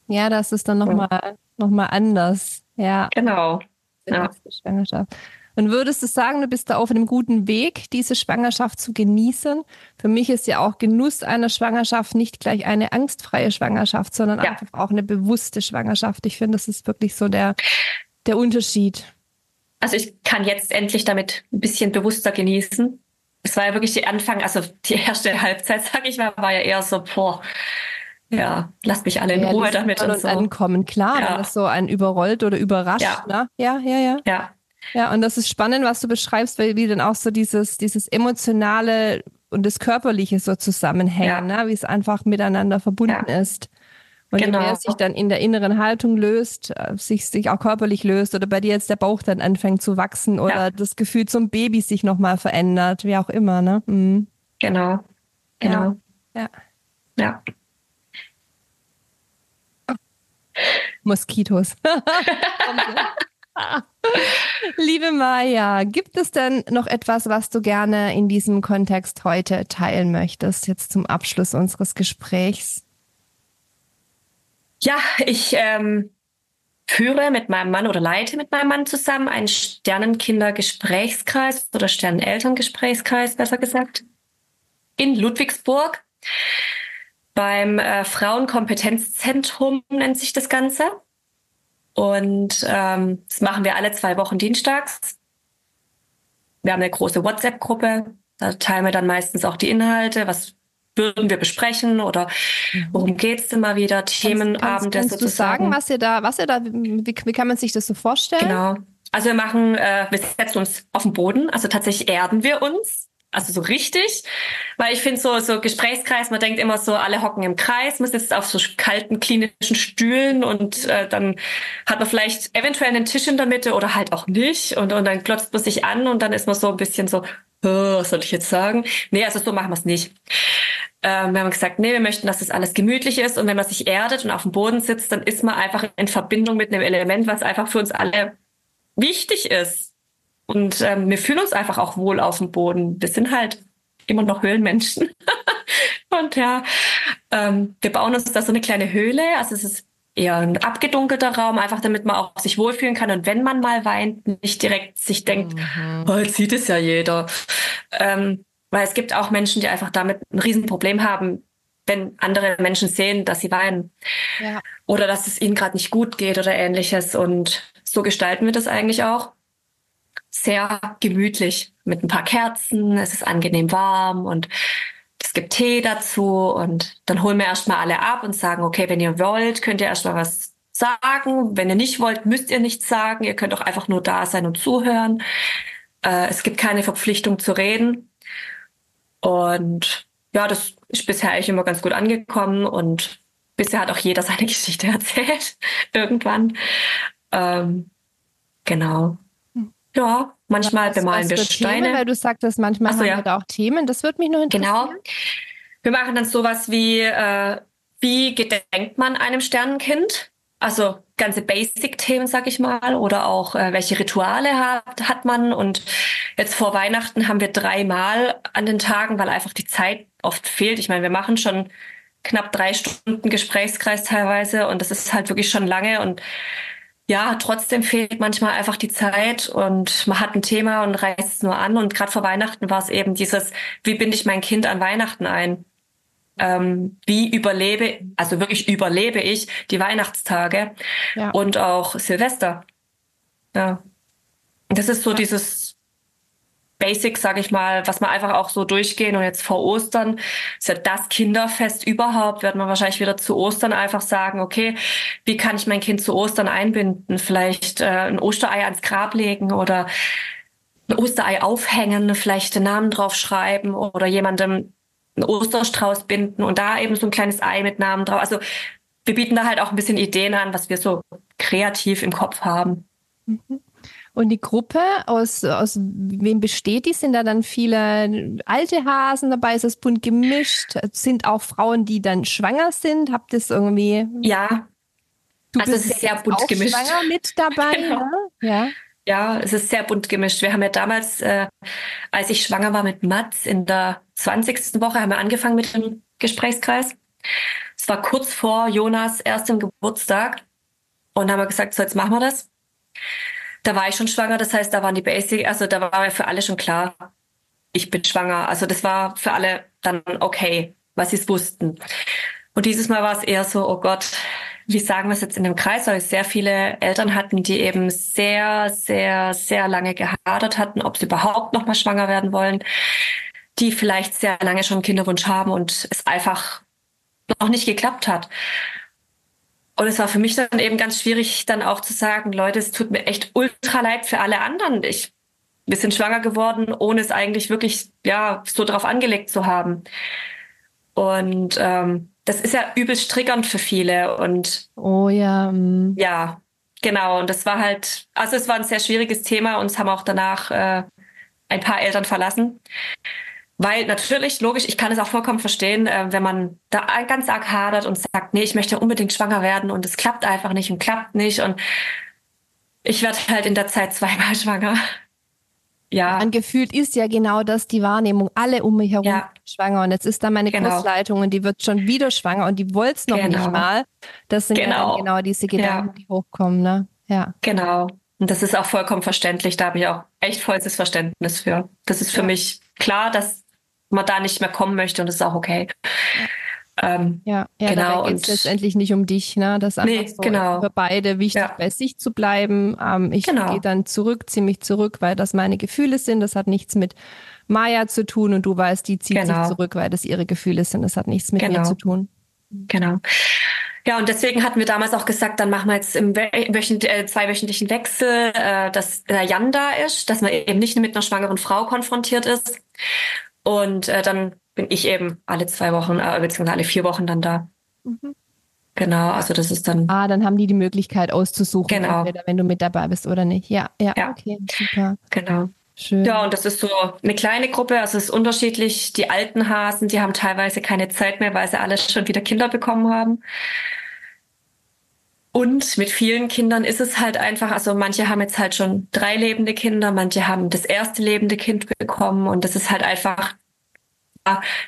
Ja, das ist dann nochmal noch mal anders. Ja. Genau ja. Schwangerschaft. Und würdest du sagen, du bist da auf einem guten Weg, diese Schwangerschaft zu genießen? Für mich ist ja auch Genuss einer Schwangerschaft nicht gleich eine angstfreie Schwangerschaft, sondern ja. einfach auch eine bewusste Schwangerschaft. Ich finde, das ist wirklich so der, der Unterschied. Also ich kann jetzt endlich damit ein bisschen bewusster genießen. Es war ja wirklich die Anfang, also die erste Halbzeit, [laughs] sag ich mal, war ja eher so, boah, ja, lasst mich alle in ja, Ruhe damit und, und so. ankommen. Klar, ja. wenn das so ein überrollt oder überrascht. Ja. Ne? ja, ja, ja. Ja. Ja, und das ist spannend, was du beschreibst, weil wie dann auch so dieses, dieses emotionale und das körperliche so zusammenhängen, ja. ne? wie es einfach miteinander verbunden ist. Und genau. je mehr sich dann in der inneren Haltung löst, äh, sich, sich auch körperlich löst oder bei dir jetzt der Bauch dann anfängt zu wachsen oder das Gefühl zum Baby sich nochmal verändert, wie auch immer, ne? Mhm. Genau. Genau. Ja. ja. Moskitos. [laughs] Liebe Maja, gibt es denn noch etwas, was du gerne in diesem Kontext heute teilen möchtest, jetzt zum Abschluss unseres Gesprächs? Ja, ich ähm, führe mit meinem Mann oder leite mit meinem Mann zusammen einen Sternenkinder-Gesprächskreis oder Sternenelterngesprächskreis, besser gesagt, in Ludwigsburg beim äh, Frauenkompetenzzentrum nennt sich das Ganze. Und ähm, das machen wir alle zwei Wochen dienstags. Wir haben eine große WhatsApp-Gruppe. Da teilen wir dann meistens auch die Inhalte, was würden wir besprechen oder mhm. worum geht's denn mal wieder? Themenabende kannst, kannst, kannst du sagen, was ihr da, was ihr da, wie, wie kann man sich das so vorstellen? Genau. Also wir machen, äh, wir setzen uns auf den Boden, also tatsächlich erden wir uns also so richtig, weil ich finde so so Gesprächskreis, man denkt immer so, alle hocken im Kreis, man sitzt auf so kalten klinischen Stühlen und äh, dann hat man vielleicht eventuell einen Tisch in der Mitte oder halt auch nicht und und dann klotzt man sich an und dann ist man so ein bisschen so, oh, was soll ich jetzt sagen? Nee, also so machen wir es nicht. Ähm, wir haben gesagt, nee, wir möchten, dass das alles gemütlich ist und wenn man sich erdet und auf dem Boden sitzt, dann ist man einfach in Verbindung mit einem Element, was einfach für uns alle wichtig ist. Und ähm, wir fühlen uns einfach auch wohl auf dem Boden. Wir sind halt immer noch Höhlenmenschen. [laughs] und ja, ähm, wir bauen uns da so eine kleine Höhle. Also es ist eher ein abgedunkelter Raum, einfach damit man auch sich wohlfühlen kann. Und wenn man mal weint, nicht direkt sich denkt, mhm. oh, jetzt sieht es ja jeder. Ähm, weil es gibt auch Menschen, die einfach damit ein Riesenproblem haben, wenn andere Menschen sehen, dass sie weinen. Ja. Oder dass es ihnen gerade nicht gut geht oder ähnliches. Und so gestalten wir das eigentlich auch sehr gemütlich mit ein paar Kerzen. Es ist angenehm warm und es gibt Tee dazu und dann holen wir erstmal alle ab und sagen, okay, wenn ihr wollt, könnt ihr erstmal was sagen. Wenn ihr nicht wollt, müsst ihr nichts sagen. Ihr könnt auch einfach nur da sein und zuhören. Äh, es gibt keine Verpflichtung zu reden. Und ja, das ist bisher eigentlich immer ganz gut angekommen und bisher hat auch jeder [laughs] seine Geschichte erzählt. Irgendwann. Ähm, genau. Ja, manchmal was, bemalen was wir Steine. Themen, weil du sagtest, manchmal so, haben ja. wir da auch Themen. Das würde mich nur interessieren. Genau. Wir machen dann sowas wie, äh, wie gedenkt man einem Sternenkind? Also ganze Basic-Themen, sag ich mal, oder auch äh, welche Rituale hat, hat man. Und jetzt vor Weihnachten haben wir dreimal an den Tagen, weil einfach die Zeit oft fehlt. Ich meine, wir machen schon knapp drei Stunden Gesprächskreis teilweise und das ist halt wirklich schon lange und ja, trotzdem fehlt manchmal einfach die Zeit und man hat ein Thema und reißt es nur an. Und gerade vor Weihnachten war es eben dieses, wie binde ich mein Kind an Weihnachten ein? Ähm, wie überlebe, also wirklich überlebe ich die Weihnachtstage ja. und auch Silvester. Ja. Das ist so dieses Basics, sage ich mal, was wir einfach auch so durchgehen. Und jetzt vor Ostern ist ja das Kinderfest überhaupt, wird man wahrscheinlich wieder zu Ostern einfach sagen, okay, wie kann ich mein Kind zu Ostern einbinden? Vielleicht äh, ein Osterei ans Grab legen oder ein Osterei aufhängen, vielleicht den Namen drauf schreiben oder jemandem einen Osterstrauß binden und da eben so ein kleines Ei mit Namen drauf. Also wir bieten da halt auch ein bisschen Ideen an, was wir so kreativ im Kopf haben. Mhm. Und die Gruppe, aus, aus wem besteht die? Sind da dann viele alte Hasen dabei? Ist es bunt gemischt? Sind auch Frauen, die dann schwanger sind? Habt ihr es irgendwie? Ja. Du also es ist sehr bunt gemischt. schwanger mit [laughs] dabei, genau. Ja. Ja, es ist sehr bunt gemischt. Wir haben ja damals, äh, als ich schwanger war mit Mats, in der 20. Woche haben wir angefangen mit dem Gesprächskreis. Es war kurz vor Jonas erstem Geburtstag und haben wir gesagt, so jetzt machen wir das da war ich schon schwanger, das heißt, da waren die Basic, also da war für alle schon klar, ich bin schwanger. Also das war für alle dann okay, weil sie es wussten. Und dieses Mal war es eher so, oh Gott, wie sagen wir es jetzt in dem Kreis, weil sehr viele Eltern hatten, die eben sehr, sehr, sehr lange gehadert hatten, ob sie überhaupt noch mal schwanger werden wollen, die vielleicht sehr lange schon einen Kinderwunsch haben und es einfach noch nicht geklappt hat. Und es war für mich dann eben ganz schwierig, dann auch zu sagen, Leute, es tut mir echt ultra leid für alle anderen. Ich, wir sind schwanger geworden, ohne es eigentlich wirklich, ja, so drauf angelegt zu haben. Und ähm, das ist ja übelst triggernd für viele. Und oh ja. Mm. Ja, genau. Und das war halt, also es war ein sehr schwieriges Thema und es haben auch danach äh, ein paar Eltern verlassen. Weil natürlich, logisch, ich kann es auch vollkommen verstehen, äh, wenn man da ganz arg hadert und sagt, nee, ich möchte unbedingt schwanger werden und es klappt einfach nicht und klappt nicht. Und ich werde halt in der Zeit zweimal [laughs] schwanger. Ja. Angefühlt ist ja genau das die Wahrnehmung. Alle um mich herum ja. schwanger. Und jetzt ist da meine genau. Kursleitung und die wird schon wieder schwanger und die wollte es noch genau. nicht mal. Das sind genau, ja genau diese Gedanken, ja. die hochkommen. Ne? Ja. Genau. Und das ist auch vollkommen verständlich. Da habe ich auch echt vollstes Verständnis für. Das ist für mich klar, dass man da nicht mehr kommen möchte und das ist auch okay. Ähm, ja, ja, genau. geht es letztendlich nicht um dich, ne? Das ist einfach nee, so genau. für beide wichtig, ja. bei sich zu bleiben. Ähm, ich genau. gehe dann zurück, ziemlich zurück, weil das meine Gefühle sind. Das hat nichts mit Maya zu tun und du weißt, die zieht genau. sich zurück, weil das ihre Gefühle sind. Das hat nichts mit genau. mir zu tun. Genau. Ja, und deswegen hatten wir damals auch gesagt, dann machen wir jetzt im wöchent, äh, zweiwöchentlichen Wechsel, äh, dass der Jan da ist, dass man eben nicht mit einer schwangeren Frau konfrontiert ist. Und äh, dann bin ich eben alle zwei Wochen, äh, beziehungsweise alle vier Wochen dann da. Mhm. Genau, also das ist dann. Ah, dann haben die die Möglichkeit auszusuchen, genau. entweder, wenn du mit dabei bist oder nicht. Ja, ja, ja. okay, super. Genau. Schön. Ja, und das ist so eine kleine Gruppe, also es ist unterschiedlich. Die alten Hasen, die haben teilweise keine Zeit mehr, weil sie alle schon wieder Kinder bekommen haben. Und mit vielen Kindern ist es halt einfach, also manche haben jetzt halt schon drei lebende Kinder, manche haben das erste lebende Kind bekommen und das ist halt einfach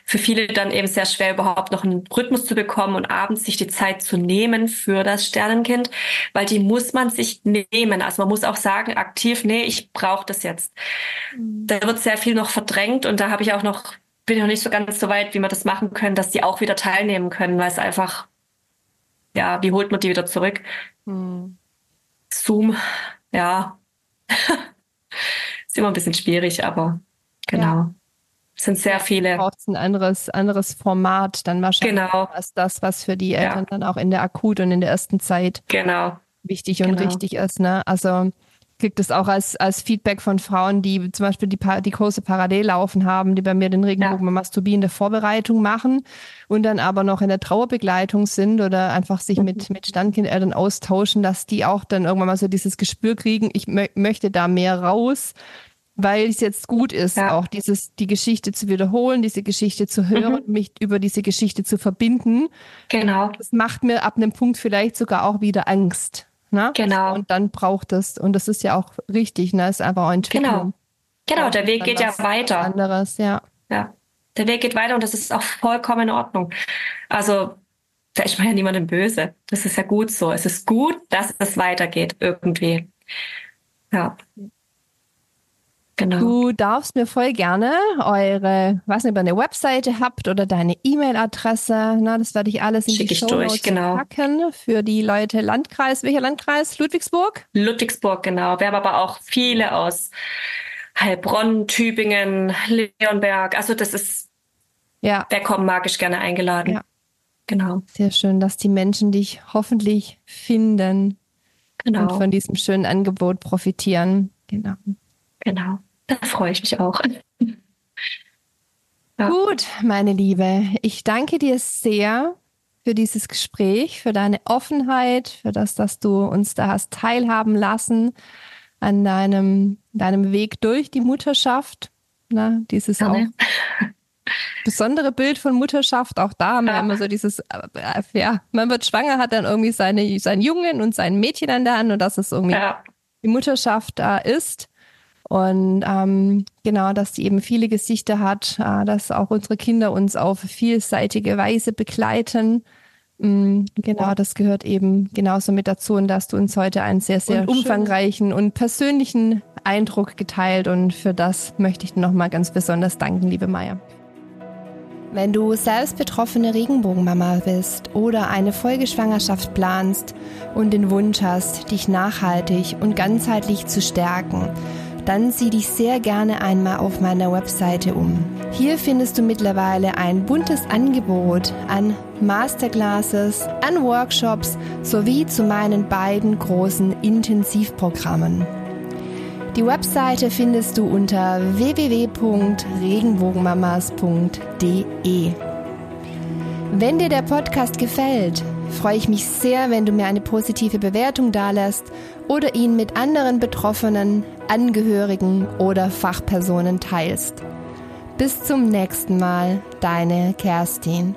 für viele dann eben sehr schwer, überhaupt noch einen Rhythmus zu bekommen und abends sich die Zeit zu nehmen für das Sternenkind, weil die muss man sich nehmen. Also man muss auch sagen, aktiv, nee, ich brauche das jetzt. Mhm. Da wird sehr viel noch verdrängt und da habe ich auch noch, bin ich noch nicht so ganz so weit, wie wir das machen können, dass die auch wieder teilnehmen können, weil es einfach, ja, wie holt man die wieder zurück? Mhm. Zoom, ja. [laughs] ist immer ein bisschen schwierig, aber genau. Ja sind sehr viele. Braucht ein anderes, anderes Format dann wahrscheinlich genau. als das, was für die Eltern ja. dann auch in der Akut und in der ersten Zeit genau. wichtig und genau. richtig ist. Ne? Also kriegt es auch als, als Feedback von Frauen, die zum Beispiel die, die Kurse parallel laufen haben, die bei mir den Regenbogen ja. Masturbie in der Vorbereitung machen und dann aber noch in der Trauerbegleitung sind oder einfach sich mhm. mit, mit Standkindeltern austauschen, dass die auch dann irgendwann mal so dieses Gespür kriegen, ich mö möchte da mehr raus weil es jetzt gut ist, ja. auch dieses, die Geschichte zu wiederholen, diese Geschichte zu hören, mhm. mich über diese Geschichte zu verbinden. Genau. Das macht mir ab einem Punkt vielleicht sogar auch wieder Angst. Ne? Genau. Und dann braucht es, und das ist ja auch richtig, ne? ist einfach auch Entwicklung. Genau. Genau, der Weg geht ja weiter. Anderes, ja. Ja. Der Weg geht weiter und das ist auch vollkommen in Ordnung. Also, da ist man ja niemandem böse. Das ist ja gut so. Es ist gut, dass es weitergeht irgendwie. Ja. Genau. Du darfst mir voll gerne eure, was nicht, ob ihr eine Webseite habt oder deine E-Mail-Adresse, na, das werde ich alles in Schick die Show Notes genau. packen für die Leute Landkreis. Welcher Landkreis? Ludwigsburg? Ludwigsburg, genau. Wir haben aber auch viele aus Heilbronn, Tübingen, Leonberg. Also das ist, ja. wer kommen magisch gerne eingeladen. Ja. Genau. Sehr schön, dass die Menschen dich hoffentlich finden genau. und von diesem schönen Angebot profitieren. Genau. Genau. Da freue ich mich auch. Ja. Gut, meine Liebe, ich danke dir sehr für dieses Gespräch, für deine Offenheit, für das, dass du uns da hast teilhaben lassen an deinem, deinem Weg durch die Mutterschaft. Na, dieses auch besondere Bild von Mutterschaft. Auch da haben wir immer so dieses, äh, ja, man wird schwanger, hat dann irgendwie seine, seinen Jungen und sein Mädchen an der Hand und dass es irgendwie ja. die Mutterschaft da ist. Und ähm, genau, dass die eben viele Gesichter hat, äh, dass auch unsere Kinder uns auf vielseitige Weise begleiten. Mm, genau, das gehört eben genauso mit dazu und dass du uns heute einen sehr, sehr und umfangreichen und persönlichen Eindruck geteilt und für das möchte ich dir nochmal ganz besonders danken, liebe Maya. Wenn du selbst betroffene Regenbogenmama bist oder eine Folgeschwangerschaft planst und den Wunsch hast, dich nachhaltig und ganzheitlich zu stärken, dann sieh dich sehr gerne einmal auf meiner Webseite um. Hier findest du mittlerweile ein buntes Angebot an Masterclasses, an Workshops sowie zu meinen beiden großen Intensivprogrammen. Die Webseite findest du unter www.regenbogenmamas.de. Wenn dir der Podcast gefällt, freue ich mich sehr, wenn du mir eine positive Bewertung dalässt oder ihn mit anderen Betroffenen, Angehörigen oder Fachpersonen teilst. Bis zum nächsten Mal, deine Kerstin.